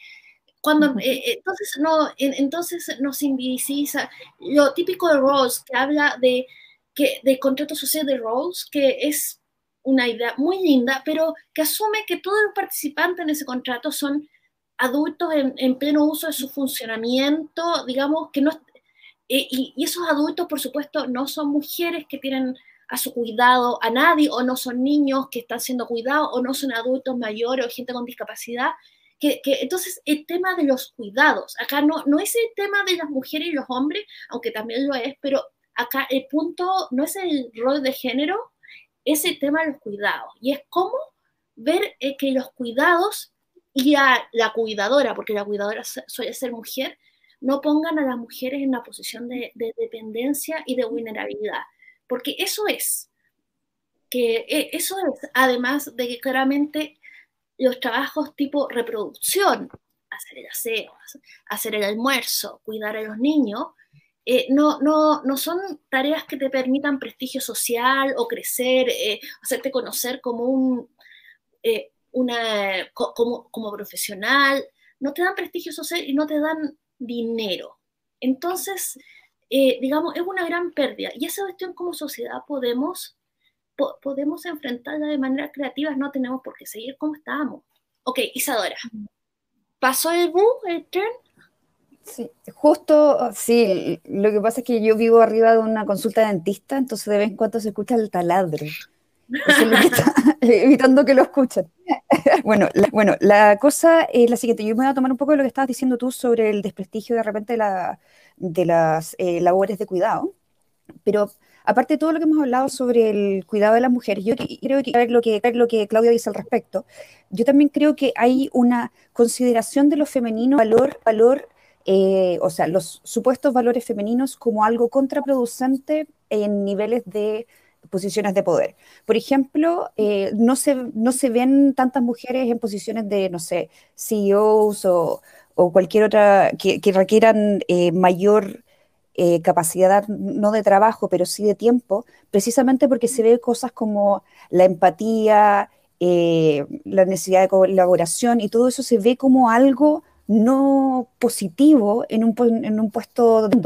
Cuando, entonces, no, entonces nos invisibiliza lo típico de Rawls, que habla de, que, de contrato social de Rawls, que es una idea muy linda, pero que asume que todos los participantes en ese contrato son adultos en, en, pleno uso de su funcionamiento, digamos, que no, eh, y, esos adultos, por supuesto, no son mujeres que tienen a su cuidado a nadie, o no son niños que están siendo cuidados, o no son adultos mayores o gente con discapacidad. Que, entonces, el tema de los cuidados, acá no, no es el tema de las mujeres y los hombres, aunque también lo es, pero acá el punto no es el rol de género, es el tema de los cuidados. Y es cómo ver eh, que los cuidados y a la cuidadora, porque la cuidadora suele ser mujer, no pongan a las mujeres en una posición de, dependencia y de vulnerabilidad. Porque eso es, que eh, eso es, además de que claramente los trabajos tipo reproducción, hacer el aseo, hacer el almuerzo, cuidar a los niños, eh, no, no, no son tareas que te permitan prestigio social o crecer, eh, hacerte conocer como un, eh, una, como, como profesional, no te dan prestigio social y no te dan dinero. Entonces, digamos, es una gran pérdida. Y esa cuestión como sociedad podemos, podemos enfrentarla de manera creativa, no tenemos por qué seguir como estábamos. Ok, Isadora. ¿Pasó el bug, el tren? Sí, justo, sí, lo que pasa es que yo vivo arriba de una consulta de dentista, entonces de vez en cuando se escucha el taladro. evitando que lo escuchen. bueno, la, bueno, la cosa es la siguiente. Yo me voy a tomar un poco de lo que estabas diciendo tú sobre el desprestigio de repente de, la, de las eh, labores de cuidado, pero aparte de todo lo que hemos hablado sobre el cuidado de las mujeres, yo creo que lo que, lo que Claudia dice al respecto, yo también creo que hay una consideración de lo femenino, valor, valor eh, o sea, los supuestos valores femeninos como algo contraproducente en niveles de posiciones de poder. Por ejemplo, eh, no, se, no se ven tantas mujeres en posiciones de, no sé, CEOs o, o cualquier otra que, requieran eh, mayor capacidad, no de trabajo, pero sí de tiempo, precisamente porque se ve cosas como la empatía, la necesidad de colaboración y todo eso se ve como algo no positivo en un, en un puesto de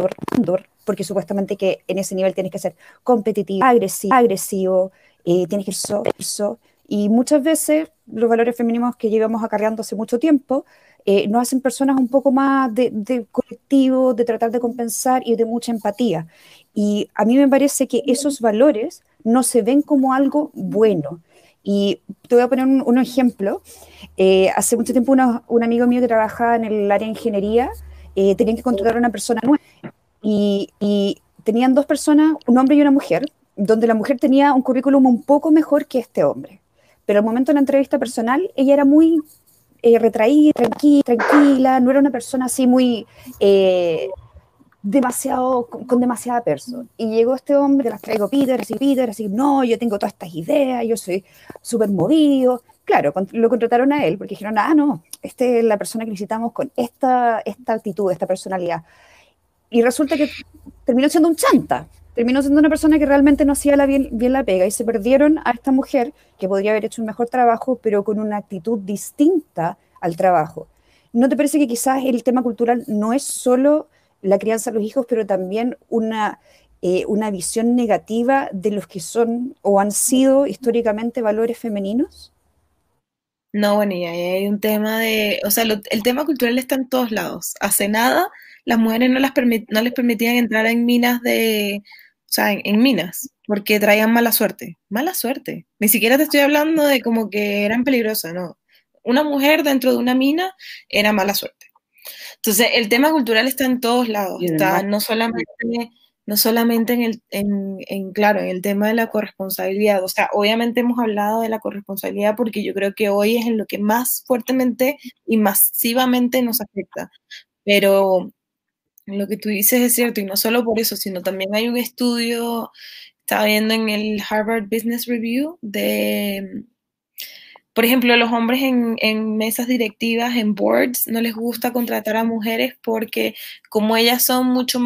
porque supuestamente que en ese nivel tienes que ser competitivo, agresivo, agresivo eh, tienes que ser eso. Y muchas veces los valores femeninos que llevamos acarreando hace mucho tiempo eh, nos hacen personas un poco más de, colectivo, de tratar de compensar y de mucha empatía. Y a mí me parece que esos valores no se ven como algo bueno. Y te voy a poner un, ejemplo. Eh, hace mucho tiempo un amigo mío que trabajaba en el área de ingeniería eh, tenían que contratar a una persona nueva. Y, tenían dos personas, un hombre y una mujer, donde la mujer tenía un currículum un poco mejor que este hombre. Pero al momento de la entrevista personal, ella era muy eh, retraída, tranquila, tranquila, no era una persona así muy demasiado, con, demasiada persona. Y llegó este hombre, las traigo Peter, así Peter, así, no, yo tengo todas estas ideas, yo soy súper movido. Claro, lo contrataron a él porque dijeron, ah, no, esta es la persona que necesitamos con esta, esta actitud, esta personalidad. Y resulta que terminó siendo un chanta, terminó siendo una persona que realmente no hacía la bien, la pega y se perdieron a esta mujer que podría haber hecho un mejor trabajo, pero con una actitud distinta al trabajo. ¿No te parece que quizás el tema cultural no es solo la crianza de los hijos, pero también una, eh, una visión negativa de los que son o han sido históricamente valores femeninos? No, bueno, y ahí hay un tema de, o sea, el tema cultural está en todos lados. Hace nada las mujeres no, las no les permitían entrar en minas de, o sea, en, minas, porque traían mala suerte. Mala suerte. Ni siquiera te estoy hablando de como que eran peligrosas, no. Una mujer dentro de una mina era mala suerte. Entonces, el tema cultural está en todos lados, está no solamente, no solamente en el, en, claro, en el tema de la corresponsabilidad. O sea, obviamente hemos hablado de la corresponsabilidad porque yo creo que hoy es en lo que más fuertemente y masivamente nos afecta. Pero lo que tú dices es cierto, y no solo por eso, sino también hay un estudio, estaba viendo en el Harvard Business Review de por ejemplo, los hombres en, mesas directivas, en boards, no les gusta contratar a mujeres porque como ellas son mucho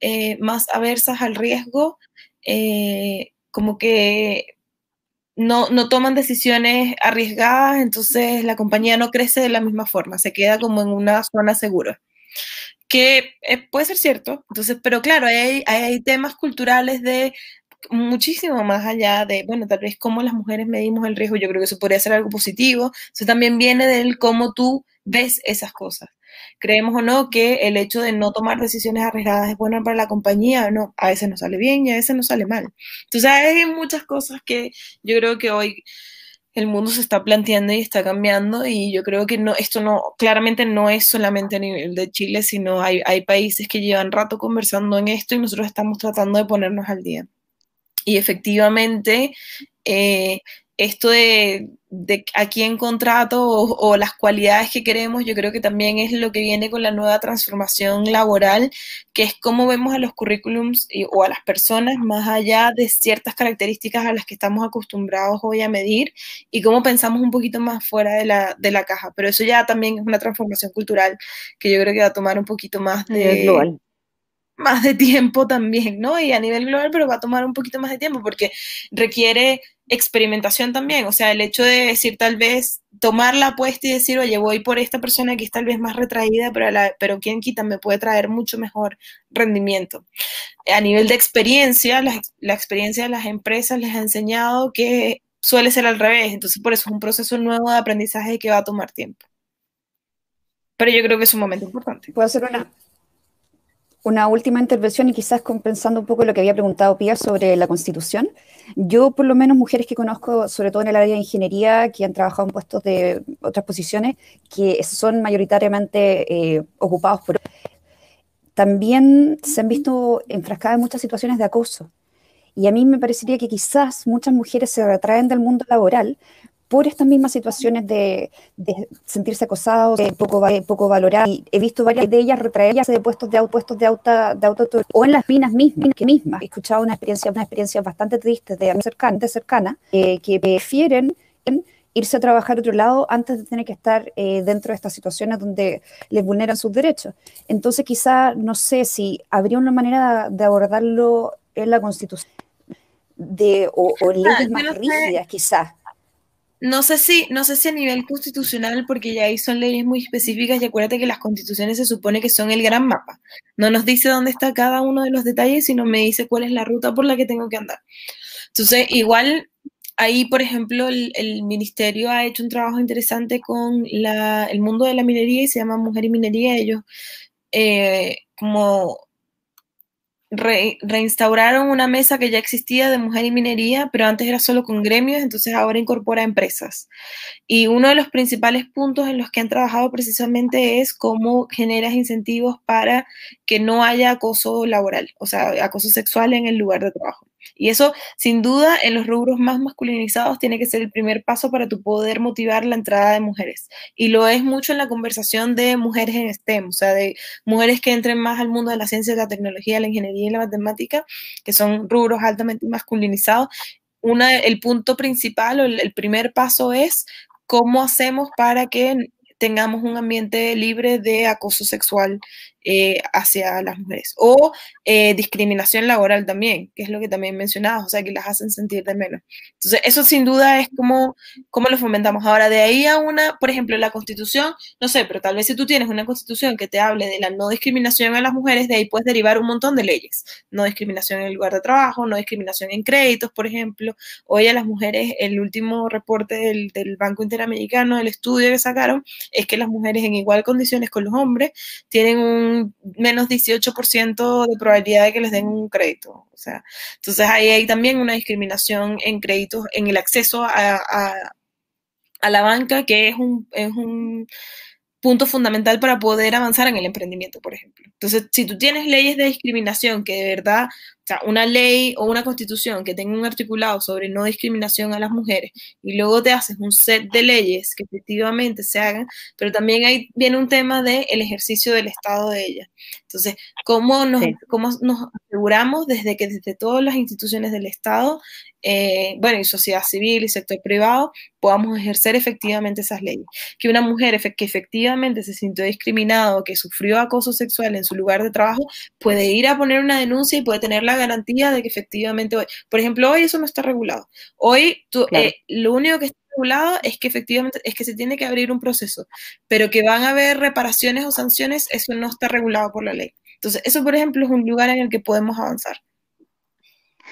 eh, más aversas al riesgo, eh, como que no, no, toman decisiones arriesgadas, entonces la compañía no crece de la misma forma, se queda como en una zona segura. Que eh, puede ser cierto, entonces, pero claro, hay, hay temas culturales de muchísimo más allá de, bueno, tal vez cómo las mujeres medimos el riesgo, yo creo que eso podría ser algo positivo, eso también viene del cómo tú ves esas cosas. Creemos o no que el hecho de no tomar decisiones arriesgadas es bueno para la compañía, no, a veces nos sale bien y a veces nos sale mal. Entonces hay muchas cosas que yo creo que hoy el mundo se está planteando y está cambiando y yo creo que no, esto no, claramente no es solamente a nivel de Chile, sino hay, hay países que llevan rato conversando en esto y nosotros estamos tratando de ponernos al día. Y efectivamente, eh, esto de, de, a quién contrato o, las cualidades que queremos, yo creo que también es lo que viene con la nueva transformación laboral, que es cómo vemos a los currículums o a las personas más allá de ciertas características a las que estamos acostumbrados hoy a medir y cómo pensamos un poquito más fuera de la, de la caja. Pero eso ya también es una transformación cultural que yo creo que va a tomar un poquito más de... Global más de tiempo también, ¿no? Y a nivel global, pero va a tomar un poquito más de tiempo porque requiere experimentación también, o sea, el hecho de decir tal vez, tomar la apuesta y decir, oye, voy por esta persona que es tal vez más retraída, pero, pero quien quita me puede traer mucho mejor rendimiento. A nivel de experiencia, la, la experiencia de las empresas les ha enseñado que suele ser al revés, entonces por eso es un proceso nuevo de aprendizaje que va a tomar tiempo. Pero yo creo que es un momento importante. ¿Puedo hacer una, una última intervención y quizás compensando un poco lo que había preguntado Pia sobre la Constitución. Yo, por lo menos, mujeres que conozco, sobre todo en el área de ingeniería, que han trabajado en puestos de otras posiciones, que son mayoritariamente eh, ocupados por... También se han visto enfrascadas en muchas situaciones de acoso. Y a mí me parecería que quizás muchas mujeres se retraen del mundo laboral por estas mismas situaciones de, sentirse acosados, de poco, poco valorados. Y he visto varias de ellas retraerse de puestos de, puestos de, auto, de auto o en las minas mismas. Que mismas. He escuchado una experiencia, una experiencia bastante triste de cercana, cercana eh, que prefieren irse a trabajar a otro lado antes de tener que estar eh, dentro de estas situaciones donde les vulneran sus derechos. Entonces, quizá, no sé si habría una manera de abordarlo en la Constitución de, o, o leyes más rígidas, quizás no sé si, no sé si a nivel constitucional, porque ya ahí son leyes muy específicas y acuérdate que las constituciones se supone que son el gran mapa. No nos dice dónde está cada uno de los detalles, sino me dice cuál es la ruta por la que tengo que andar. Entonces, igual ahí, por ejemplo, el, ministerio ha hecho un trabajo interesante con el mundo de la minería y se llama Mujer y Minería. Ellos eh, como reinstauraron una mesa que ya existía de mujer y minería, pero antes era solo con gremios, entonces ahora incorpora empresas. Y uno de los principales puntos en los que han trabajado precisamente es cómo generas incentivos para que no haya acoso laboral, o sea, acoso sexual en el lugar de trabajo. Y eso, sin duda, en los rubros más masculinizados tiene que ser el primer paso para tu poder motivar la entrada de mujeres. Y lo es mucho en la conversación de mujeres en STEM, o sea, de mujeres que entren más al mundo de la ciencia, la tecnología, la ingeniería y la matemática, que son rubros altamente masculinizados. Una, el punto principal o el primer paso es cómo hacemos para que tengamos un ambiente libre de acoso sexual eh, hacia las mujeres. O eh, discriminación laboral también, que es lo que también mencionabas, o sea, que las hacen sentir de menos. Entonces, eso sin duda es como, como lo fomentamos. Ahora, de ahí a una, por ejemplo, la constitución, no sé, pero tal vez si tú tienes una constitución que te hable de la no discriminación a las mujeres, de ahí puedes derivar un montón de leyes. No discriminación en el lugar de trabajo, no discriminación en créditos, por ejemplo. Hoy a las mujeres, el último reporte del, del Banco Interamericano, el estudio que sacaron, es que las mujeres en igual condiciones con los hombres tienen un menos 18% de probabilidad de que les den un crédito. O sea, entonces ahí hay también una discriminación en créditos, en el acceso a, a, la banca, que es un, es un punto fundamental para poder avanzar en el emprendimiento, por ejemplo. Entonces, si tú tienes leyes de discriminación que de verdad o sea, una ley o una constitución que tenga un articulado sobre no discriminación a las mujeres y luego te haces un set de leyes que efectivamente se hagan, pero también ahí viene un tema del el ejercicio del Estado de ellas. Entonces, ¿cómo nos, ¿cómo nos aseguramos desde que desde todas las instituciones del Estado, eh, bueno, y sociedad civil y sector privado, podamos ejercer efectivamente esas leyes? Que una mujer que efectivamente se sintió discriminada o que sufrió acoso sexual en su lugar de trabajo puede ir a poner una denuncia y puede tener la garantía de que efectivamente hoy, por ejemplo, hoy eso no está regulado. Hoy tú, eh, lo único que está regulado es que efectivamente es que se tiene que abrir un proceso, pero que van a haber reparaciones o sanciones, eso no está regulado por la ley. Entonces, eso, por ejemplo, es un lugar en el que podemos avanzar.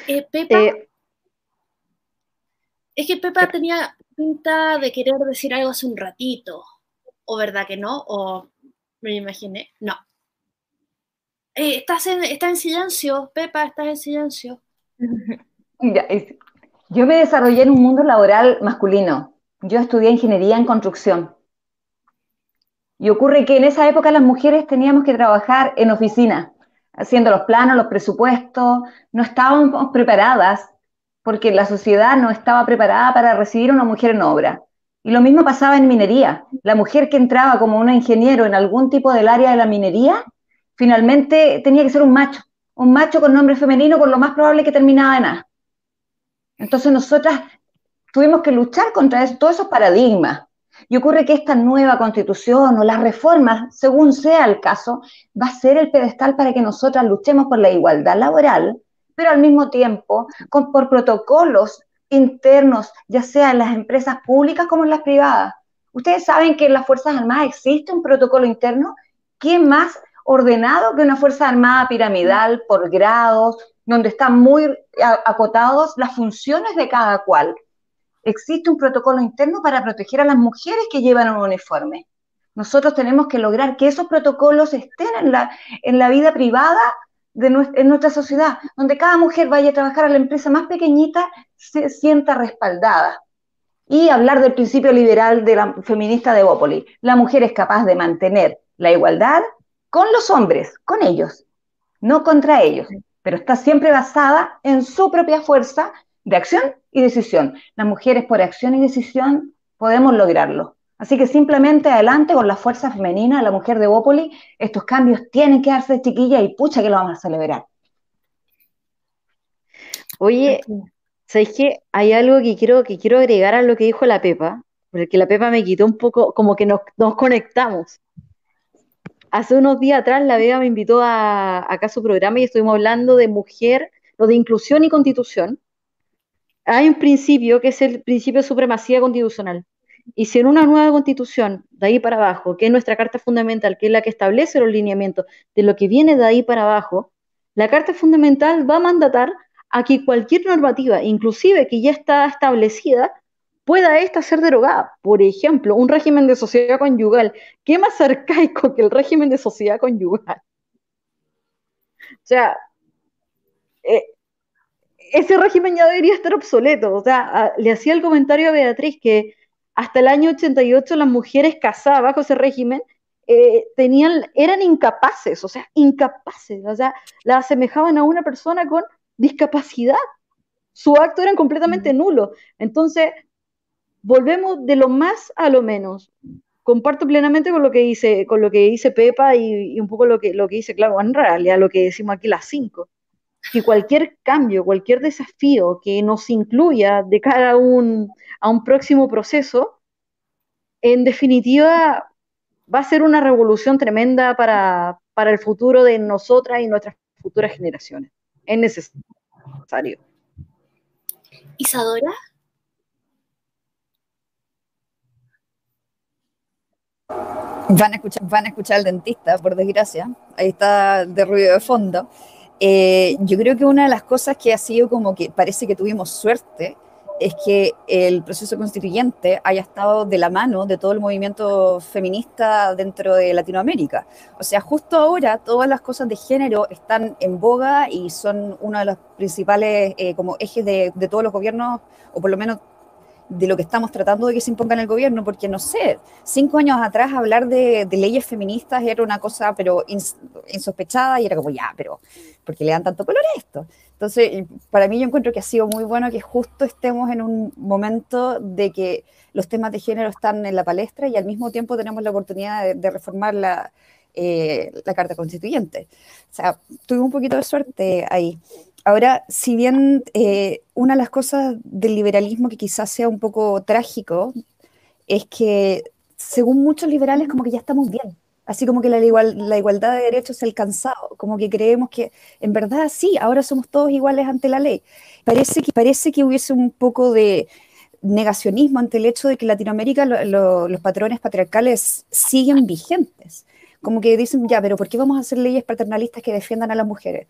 Eh, Pepa, eh, es que Pepa tenía pinta de querer decir algo hace un ratito, o verdad que no, o me imaginé, no. Eh, estás en, está en silencio, Pepa, estás en silencio. Yo me desarrollé en un mundo laboral masculino. Yo estudié ingeniería en construcción. Y ocurre que en esa época las mujeres teníamos que trabajar en oficina, haciendo los planos, los presupuestos. No estábamos preparadas porque la sociedad no estaba preparada para recibir a una mujer en obra. Y lo mismo pasaba en minería. La mujer que entraba como un ingeniero en algún tipo del área de la minería, finalmente tenía que ser un macho, un macho con nombre femenino, por lo más probable que terminaba en A. Entonces nosotras tuvimos que luchar contra todos esos paradigmas. Y ocurre que esta nueva constitución o las reformas, según sea el caso, va a ser el pedestal para que nosotras luchemos por la igualdad laboral, pero al mismo tiempo con, por protocolos internos, ya sea en las empresas públicas como en las privadas. Ustedes saben que en las Fuerzas Armadas existe un protocolo interno. ¿Quién más ordenado que una Fuerza Armada piramidal por grados, donde están muy acotados las funciones de cada cual? Existe un protocolo interno para proteger a las mujeres que llevan un uniforme. Nosotros tenemos que lograr que esos protocolos estén en la, en la vida privada de en nuestra sociedad, donde cada mujer vaya a trabajar a la empresa más pequeñita, se sienta respaldada. Y hablar del principio liberal de la feminista de Bópoli. La mujer es capaz de mantener la igualdad con los hombres, con ellos, no contra ellos, pero está siempre basada en su propia fuerza de acción y decisión. Las mujeres por acción y decisión podemos lograrlo. Así que simplemente adelante con la fuerza femenina, la mujer de Bópoli, estos cambios tienen que darse chiquilla y pucha que lo vamos a celebrar. Oye, ¿sabes qué? Hay algo que quiero, que quiero agregar a lo que dijo la Pepa, porque la Pepa me quitó un poco, como que nos, conectamos. Hace unos días atrás la Beba me invitó a, acá a su programa y estuvimos hablando de mujer, lo de inclusión y constitución. Hay un principio que es el principio de supremacía constitucional y si en una nueva constitución, de ahí para abajo, que es nuestra Carta Fundamental, que es la que establece los lineamientos de lo que viene de ahí para abajo, la Carta Fundamental va a mandatar a que cualquier normativa, inclusive que ya está establecida, pueda esta ser derogada. Por ejemplo, un régimen de sociedad conyugal. ¿Qué más arcaico que el régimen de sociedad conyugal? O sea, eh, ese régimen ya debería estar obsoleto. O sea, le hacía el comentario a Beatriz que hasta el año 88 las mujeres casadas bajo ese régimen eh, tenían, eran incapaces, o sea, incapaces, o sea, la asemejaban a una persona con discapacidad. Su acto era completamente mm. nulo. Entonces, volvemos de lo más a lo menos. Comparto plenamente con lo que dice, con lo que dice Pepa y, un poco lo que, lo que dice Claudio, en realidad lo que decimos aquí las cinco. Que cualquier cambio, cualquier desafío que nos incluya de cara a un, a un próximo proceso, en definitiva va a ser una revolución tremenda para, el futuro de nosotras y nuestras futuras generaciones. Es necesario. Isadora. Van a, escuchar, van a escuchar al dentista, por desgracia. Ahí está de ruido de fondo. Eh, yo creo que una de las cosas que ha sido como que parece que tuvimos suerte es que el proceso constituyente haya estado de la mano de todo el movimiento feminista dentro de Latinoamérica. O sea, justo ahora todas las cosas de género están en boga y son uno de los principales eh, como ejes de, de todos los gobiernos, o por lo menos de lo que estamos tratando de que se imponga en el gobierno, porque no sé, cinco años atrás hablar de, leyes feministas era una cosa, pero insospechada y era como, ya, pero ¿por qué le dan tanto color a esto? Entonces, para mí yo encuentro que ha sido muy bueno que justo estemos en un momento de que los temas de género están en la palestra y al mismo tiempo tenemos la oportunidad de, reformar la, eh, la Carta Constituyente. O sea, tuve un poquito de suerte ahí. Ahora, si bien eh, una de las cosas del liberalismo que quizás sea un poco trágico es que según muchos liberales como que ya estamos bien, así como que la, igualdad de derechos se ha alcanzado, como que creemos que en verdad sí, ahora somos todos iguales ante la ley. Parece que, parece que hubiese un poco de negacionismo ante el hecho de que en Latinoamérica los patrones patriarcales siguen vigentes. Como que dicen, ya, pero ¿por qué vamos a hacer leyes paternalistas que defiendan a las mujeres?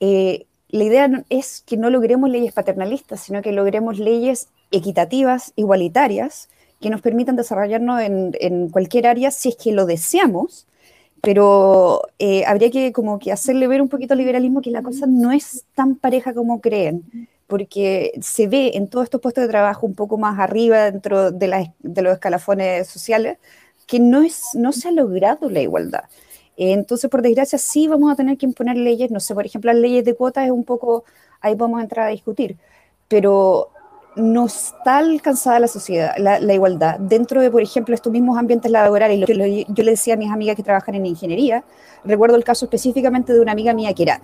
Eh, la idea es que no logremos leyes paternalistas, sino que logremos leyes equitativas, igualitarias, que nos permitan desarrollarnos en, cualquier área si es que lo deseamos, pero eh, habría que como que hacerle ver un poquito al liberalismo que la cosa no es tan pareja como creen. porque se ve en todos estos puestos de trabajo un poco más arriba dentro de, de los escalafones sociales que no, es, no se ha logrado la igualdad. Entonces, por desgracia, sí vamos a tener que imponer leyes, no sé, por ejemplo, las leyes de cuotas es un poco, ahí vamos a entrar a discutir, pero no está alcanzada la sociedad, la, igualdad. Dentro de, por ejemplo, estos mismos ambientes laborales, que yo le decía a mis amigas que trabajan en ingeniería, recuerdo el caso específicamente de una amiga mía que era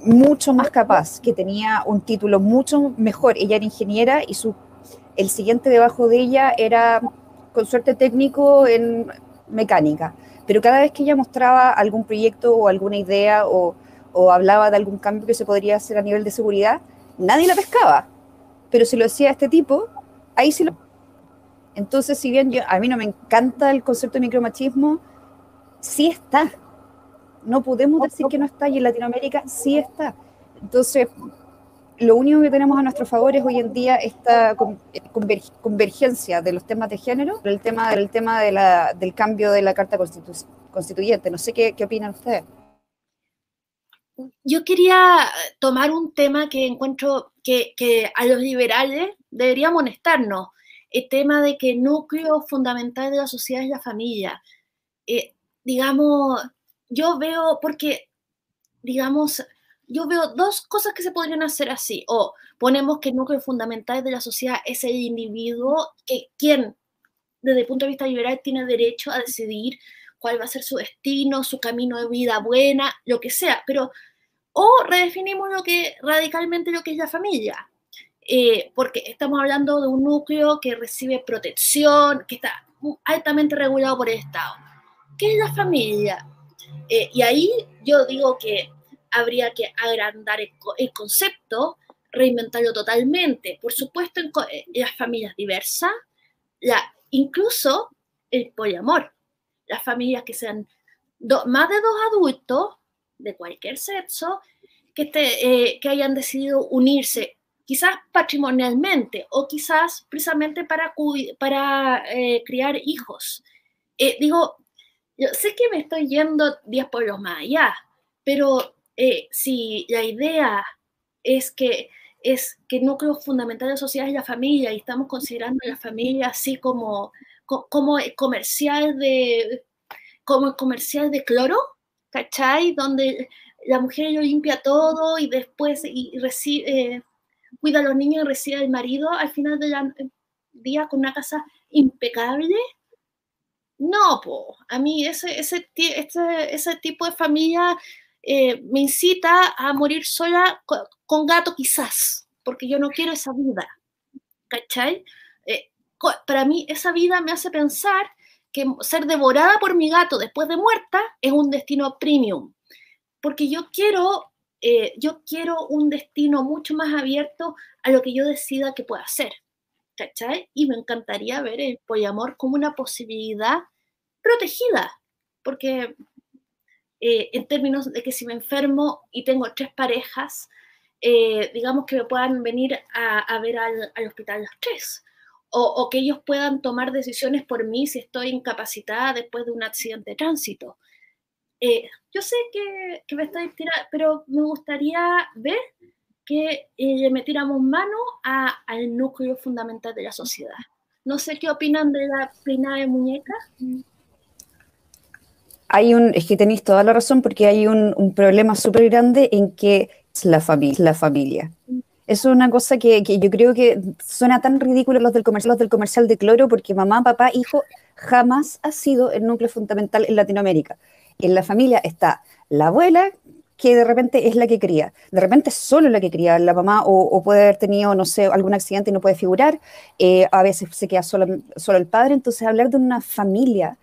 mucho más capaz, que tenía un título mucho mejor. Ella era ingeniera y su, el siguiente debajo de ella era con suerte técnico en mecánica. Pero cada vez que ella mostraba algún proyecto o alguna idea o, hablaba de algún cambio que se podría hacer a nivel de seguridad, nadie la pescaba. Pero si lo decía este tipo, ahí sí lo... Entonces, si bien a mí no me encanta el concepto de micromachismo, sí está no podemos decir que no está y en Latinoamérica sí está. Entonces, lo único que tenemos a nuestro favor es hoy en día esta convergencia de los temas de género, el tema, el tema del cambio de la Carta Constituyente. No sé qué, opinan ustedes. Yo quería tomar un tema que encuentro que, que a los liberales debería molestarnos, el tema de que el núcleo fundamental de la sociedad es la familia. Eh, digamos, yo veo, porque, digamos, yo veo dos cosas que se podrían hacer así. O ponemos que el núcleo fundamental de la sociedad es el individuo, que quien, desde el punto de vista liberal, tiene derecho a decidir cuál va a ser su destino, su camino de vida buena, lo que sea. Pero, o redefinimos lo que radicalmente lo que es la familia. Eh, porque estamos hablando de un núcleo que recibe protección, que está altamente regulado por el Estado. ¿Qué es la familia? Eh, y ahí yo digo que habría que agrandar el, concepto, reinventarlo totalmente. Por supuesto, en, las familias diversas, la, incluso el poliamor, las familias que sean más de dos adultos de cualquier sexo que, eh, que hayan decidido unirse, quizás patrimonialmente o quizás precisamente para, para eh, criar hijos. digo, yo sé que me estoy yendo 10 pueblos más allá, pero eh, si la idea es que es que el núcleo fundamental de la sociedad es la familia y estamos considerando la familia así como, como comercial de como comercial de cloro, ¿cachai? Donde la mujer limpia todo y después y recibe, eh, cuida a los niños y recibe al marido al final del día con una casa impecable no, po, a mí ese, ese, ese tipo de familia eh, me incita a morir sola con, gato quizás, porque yo no quiero esa vida, ¿cachai? Eh, para mí esa vida me hace pensar que ser devorada por mi gato después de muerta es un destino premium, porque yo quiero, eh, yo quiero un destino mucho más abierto a lo que yo decida que pueda hacer. ¿cachai? Y me encantaría ver el poliamor como una posibilidad protegida, porque eh, en términos de que si me enfermo y tengo tres parejas, eh, digamos que me puedan venir a, ver al, hospital los tres, o, que ellos puedan tomar decisiones por mí si estoy incapacitada después de un accidente de tránsito. Eh, yo sé que, que me estoy tirando, pero me gustaría ver que le metiéramos mano al núcleo fundamental de la sociedad. No sé qué opinan de la plina de muñeca. Hay un, es que tenéis toda la razón porque hay un, problema súper grande en que es la, familia la familia. Es una cosa que, que, yo creo que suena tan ridículo los del, comercial, los del comercial de cloro porque mamá, papá, hijo jamás ha sido el núcleo fundamental en Latinoamérica. En la familia está la abuela, que de repente es la que cría. De repente es solo la que cría la mamá o, puede haber tenido, no sé, algún accidente y no puede figurar. Eh, a veces se queda solo, solo el padre. Entonces hablar de una familia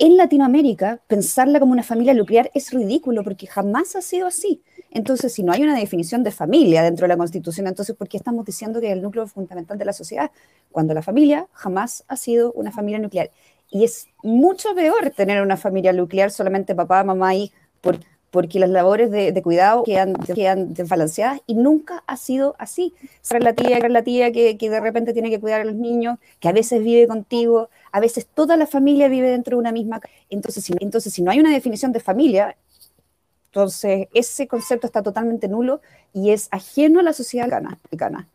en Latinoamérica, pensarla como una familia nuclear es ridículo porque jamás ha sido así. Entonces, si no hay una definición de familia dentro de la Constitución, entonces, ¿por qué estamos diciendo que es el núcleo fundamental de la sociedad? Cuando la familia jamás ha sido una familia nuclear. Y es mucho peor tener una familia nuclear solamente papá, mamá y por, porque las labores de, cuidado quedan, quedan, desbalanceadas y nunca ha sido así. Ser la tía, la tía que, de repente tiene que cuidar a los niños, que a veces vive contigo, a veces toda la familia vive dentro de una misma. Entonces si, entonces, si no hay una definición de familia, Entonces, ese concepto está totalmente nulo y es ajeno a la sociedad americana.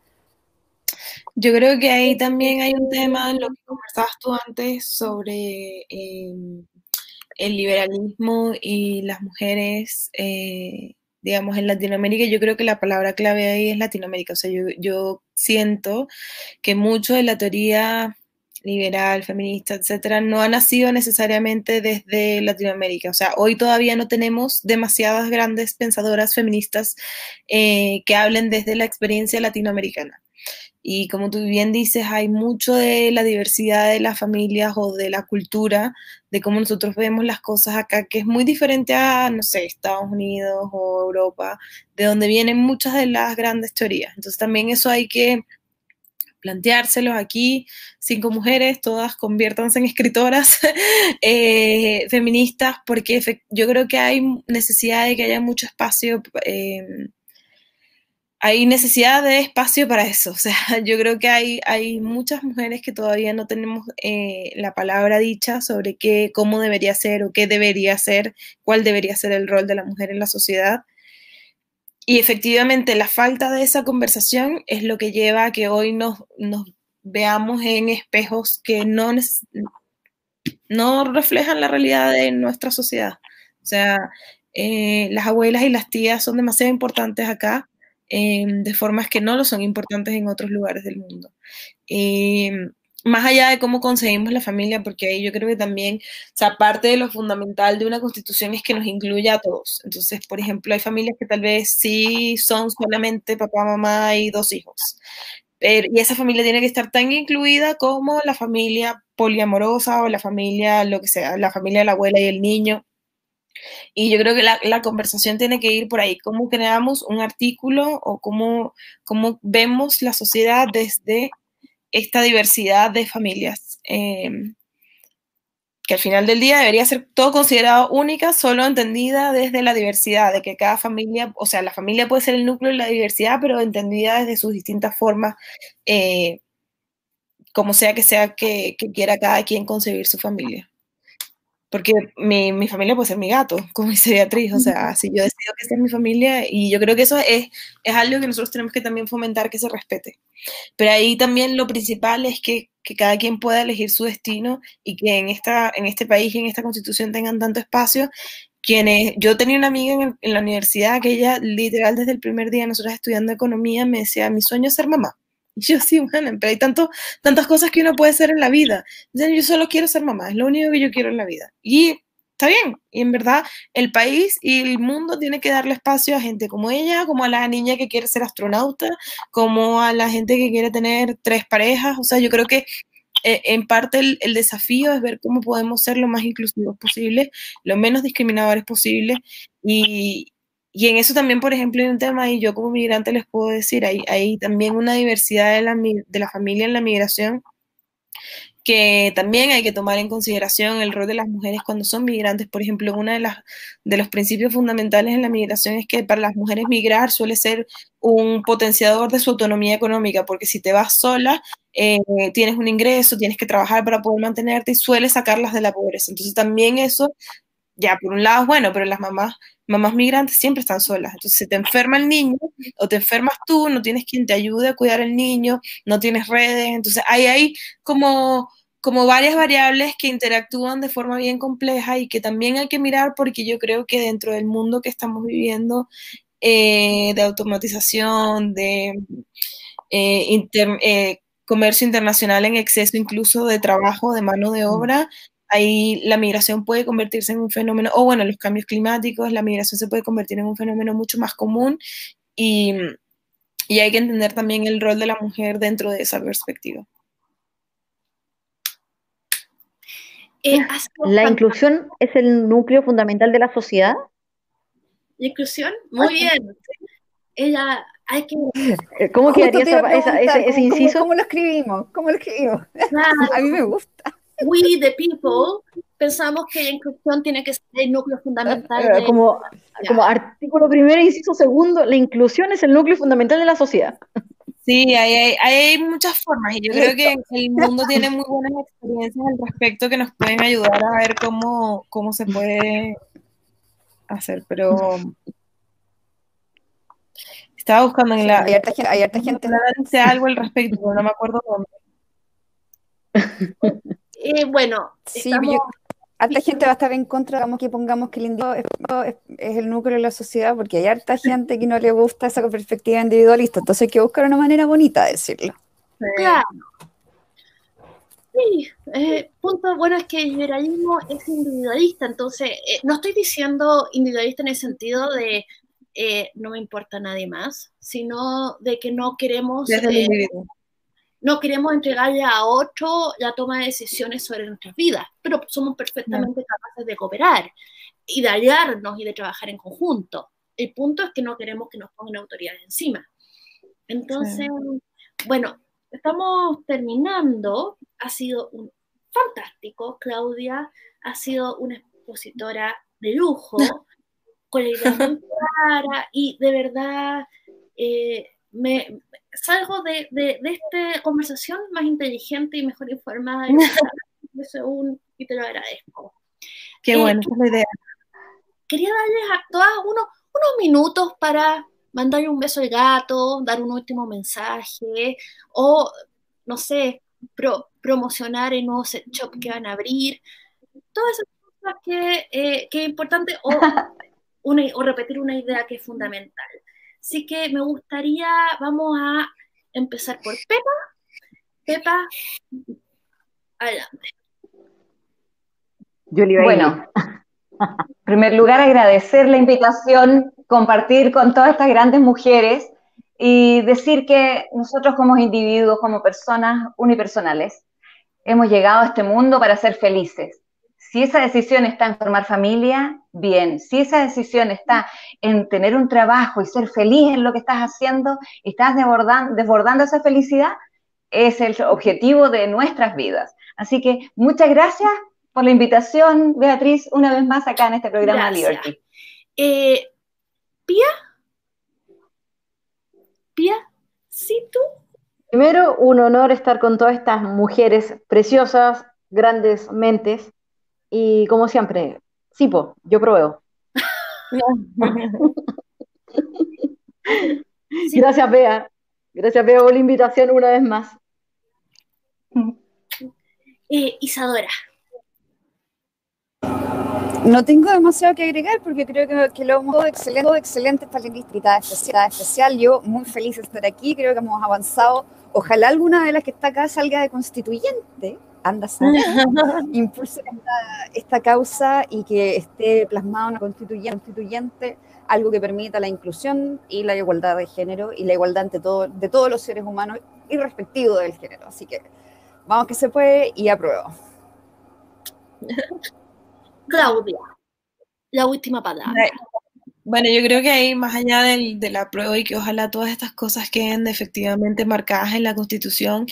Yo creo que ahí también hay un tema en lo que conversabas tú antes sobre em, el liberalismo y las mujeres, eh, digamos, en Latinoamérica. Yo creo que la palabra clave ahí es Latinoamérica. O sea, yo, yo siento que mucho de la teoría liberal, feminista, etcétera, no ha nacido necesariamente desde Latinoamérica. O sea, hoy todavía no tenemos demasiadas grandes pensadoras feministas eh, que hablen desde la experiencia latinoamericana. Y como tú bien dices, hay mucho de la diversidad de las familias o de la cultura, de cómo nosotros vemos las cosas acá, que es muy diferente a, no sé, Estados Unidos o Europa, de donde vienen muchas de las grandes teorías. Entonces también eso hay que planteárselos aquí, cinco mujeres, todas conviértanse en escritoras eh, feministas, porque yo creo que hay necesidad de que haya mucho espacio, eh, hay necesidad de espacio para eso, o sea, yo creo que hay, hay muchas mujeres que todavía no tenemos eh, la palabra dicha sobre qué, cómo debería ser o qué debería ser, cuál debería ser el rol de la mujer en la sociedad. Y efectivamente la falta de esa conversación es lo que lleva a que hoy nos, veamos en espejos que no, no reflejan la realidad de nuestra sociedad. O sea, eh, las abuelas y las tías son demasiado importantes acá, em, de formas que no lo son importantes en otros lugares del mundo. Em, más allá de cómo conseguimos la familia, porque ahí yo creo que también, o sea, parte de lo fundamental de una constitución es que nos incluya a todos. Entonces, por ejemplo, hay familias que tal vez sí son solamente papá, mamá y dos hijos. Y esa familia tiene que estar tan incluida como la familia poliamorosa o la familia, lo que sea, la familia de la abuela y el niño. Y yo creo que la, la, conversación tiene que ir por ahí, cómo creamos un artículo o cómo, cómo vemos la sociedad desde esta diversidad de familias, em, que al final del día debería ser todo considerado única, solo entendida desde la diversidad, de que cada familia, o sea, la familia puede ser el núcleo de la diversidad, pero entendida desde sus distintas formas, eh, como sea que sea que, que quiera cada quien concebir su familia porque mi, mi, familia puede ser mi gato, como dice Beatriz, o sea, si yo decido que sea mi familia, y yo creo que eso es, es algo que nosotros tenemos que también fomentar que se respete. Pero ahí también lo principal es que, que cada quien pueda elegir su destino y que en, esta, en este país y en esta constitución tengan tanto espacio. Quienes, yo tenía una amiga en, en la universidad que ella literal desde el primer día nosotros estudiando economía me decía, mi sueño es ser mamá. Yo sí, bueno, pero hay tanto, tantas cosas que uno puede hacer en la vida. Yo solo quiero ser mamá, es lo único que yo quiero en la vida. Y está bien, y en verdad el país y el mundo tiene que darle espacio a gente como ella, como a la niña que quiere ser astronauta, como a la gente que quiere tener tres parejas. O sea, yo creo que eh, en parte el, el, desafío es ver cómo podemos ser lo más inclusivos posible, lo menos discriminadores posible y, y en eso también, por ejemplo, hay un tema, y yo como migrante les puedo decir, hay, hay también una diversidad de la, de la familia en la migración que también hay que tomar en consideración el rol de las mujeres cuando son migrantes. Por ejemplo, uno de, de los principios fundamentales en la migración es que para las mujeres migrar suele ser un potenciador de su autonomía económica, porque si te vas sola, eh, tienes un ingreso, tienes que trabajar para poder mantenerte y suele sacarlas de la pobreza. Entonces también eso, ya por un lado es bueno, pero las mamás mamás migrantes siempre están solas. Entonces, si te enferma el niño o te enfermas tú, no tienes quien te ayude a cuidar al niño, no tienes redes. Entonces, hay ahí como, como varias variables que interactúan de forma bien compleja y que también hay que mirar porque yo creo que dentro del mundo que estamos viviendo eh, de automatización, de eh, eh, comercio internacional en exceso, incluso de trabajo, de mano de obra, ahí la migración puede convertirse en un fenómeno, o bueno, los cambios climáticos, la migración se puede convertir en un fenómeno mucho más común y, y hay que entender también el rol de la mujer dentro de esa perspectiva. Eh, ¿La inclusión es el núcleo fundamental de la sociedad? ¿La inclusión? Muy bien. Ella, hay que... Eh, ¿Cómo quedaría esa, ese, ese, inciso? ¿cómo, lo escribimos? ¿Cómo lo escribimos? A mí me gusta we the people pensamos que la inclusión tiene que ser el núcleo fundamental. Eh, como, como artículo primero, inciso segundo, la inclusión es el núcleo fundamental de la sociedad. Sí, hay, hay, muchas formas y yo creo que el mundo tiene muy buenas experiencias al respecto que nos pueden ayudar a ver cómo, cómo se puede hacer, pero estaba buscando en la... Hay harta gente, hay harta gente. dice algo al respecto, pero no me acuerdo dónde. Eh, bueno, Sí, estamos- yo- harta gente va a estar en contra, digamos que pongamos que el individuo es, es- es el núcleo de la sociedad, porque hay harta gente que no le gusta esa perspectiva individualista, entonces hay que buscar una manera bonita de decirlo. Claro. Sí, eh, punto bueno es que el liberalismo es individualista, entonces eh, no estoy diciendo individualista en el sentido de eh, no me importa nadie más, sino de que no queremos Desde el eh, individuo. No queremos entregarle a otro la toma de decisiones sobre nuestras vidas, pero somos perfectamente capaces de cooperar y de aliarnos y de trabajar en conjunto. El punto es que no queremos que nos pongan autoridades encima. Entonces, bueno, estamos terminando. Ha sido un fantástico, Claudia. Ha sido una expositora de lujo, con la idea muy clara y de verdad eh, me salgo de, de, de, esta conversación más inteligente y mejor informada según, y te lo agradezco. Qué Eh, bueno, esa es la idea. Quería darles a todas unos, unos minutos para mandarle un beso al gato, dar un último mensaje o, no sé, pro, promocionar el nuevo set shop que van a abrir. Todas esas cosas que, eh, que es importante o, una, o repetir una idea que es fundamental. Así que me gustaría, vamos a empezar por Pepa. Pepa, adelante. Bueno, en primer lugar agradecer la invitación, compartir con todas estas grandes mujeres y decir que nosotros como individuos, como personas unipersonales, hemos llegado a este mundo para ser felices. Si esa decisión está en formar familia, bien. Si esa decisión está en tener un trabajo y ser feliz en lo que estás haciendo, estás desbordando, desbordando esa felicidad, es el objetivo de nuestras vidas. Así que muchas gracias por la invitación, Beatriz, una vez más acá en este programa Gracias. Liberty. Eh, Pía, Pía, ¿sí tú? Primero, un honor estar con todas estas mujeres preciosas, grandes mentes. Y como siempre, Sipo, yo pruebo. Sí. Gracias, Bea. Gracias, Bea, por la invitación una vez más. Eh, Isadora. No tengo demasiado que agregar porque creo que, que lo hemos todo excelente, todo excelente para la invitada especial, especial. Yo muy feliz de estar aquí, creo que hemos avanzado. Ojalá alguna de las que está acá salga de constituyente, anda a impulse esta, esta, causa y que esté plasmada una constituyente, constituyente, algo que permita la inclusión y la igualdad de género y la igualdad ante todo, de todos los seres humanos irrespectivo del género. Así que vamos que se puede y apruebo. Claudia, la última palabra. Bueno, yo creo que ahí, más allá del, de la prueba y que ojalá todas estas cosas queden efectivamente marcadas en la Constitución,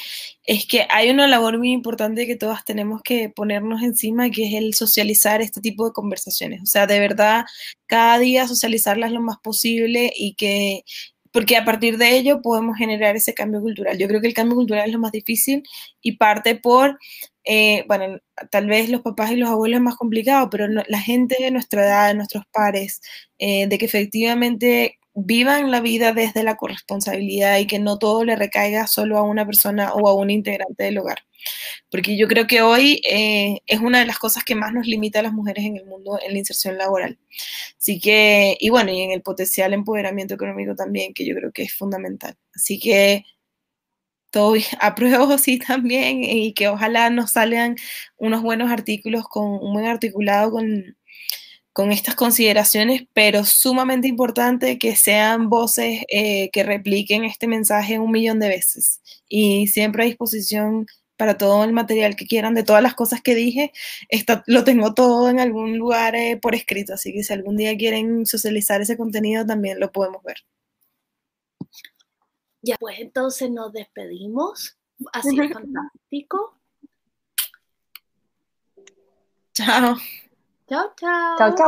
es que hay una labor muy importante que todas tenemos que ponernos encima, que es el socializar este tipo de conversaciones. O sea, de verdad, cada día socializarlas lo más posible y que, porque a partir de ello podemos generar ese cambio cultural. Yo creo que el cambio cultural es lo más difícil y parte por eh, bueno, tal vez los papás y los abuelos es más complicado, pero no, la gente de nuestra edad, de nuestros pares, eh, de que efectivamente vivan la vida desde la corresponsabilidad y que no todo le recaiga solo a una persona o a un integrante del hogar. Porque yo creo que hoy eh, es una de las cosas que más nos limita a las mujeres en el mundo en la inserción laboral. Así que, y bueno, y en el potencial empoderamiento económico también, que yo creo que es fundamental. Así que todo apruebo sí también y que ojalá nos salgan unos buenos artículos con un buen articulado con, con estas consideraciones, pero sumamente importante que sean voces eh, que repliquen este mensaje un millón de veces y siempre a disposición para todo el material que quieran de todas las cosas que dije, está, lo tengo todo en algún lugar eh, por escrito, así que si algún día quieren socializar ese contenido también lo podemos ver. Ya, pues entonces nos despedimos. Ha sido fantástico. Chao. Chao, chao. Chao, chao.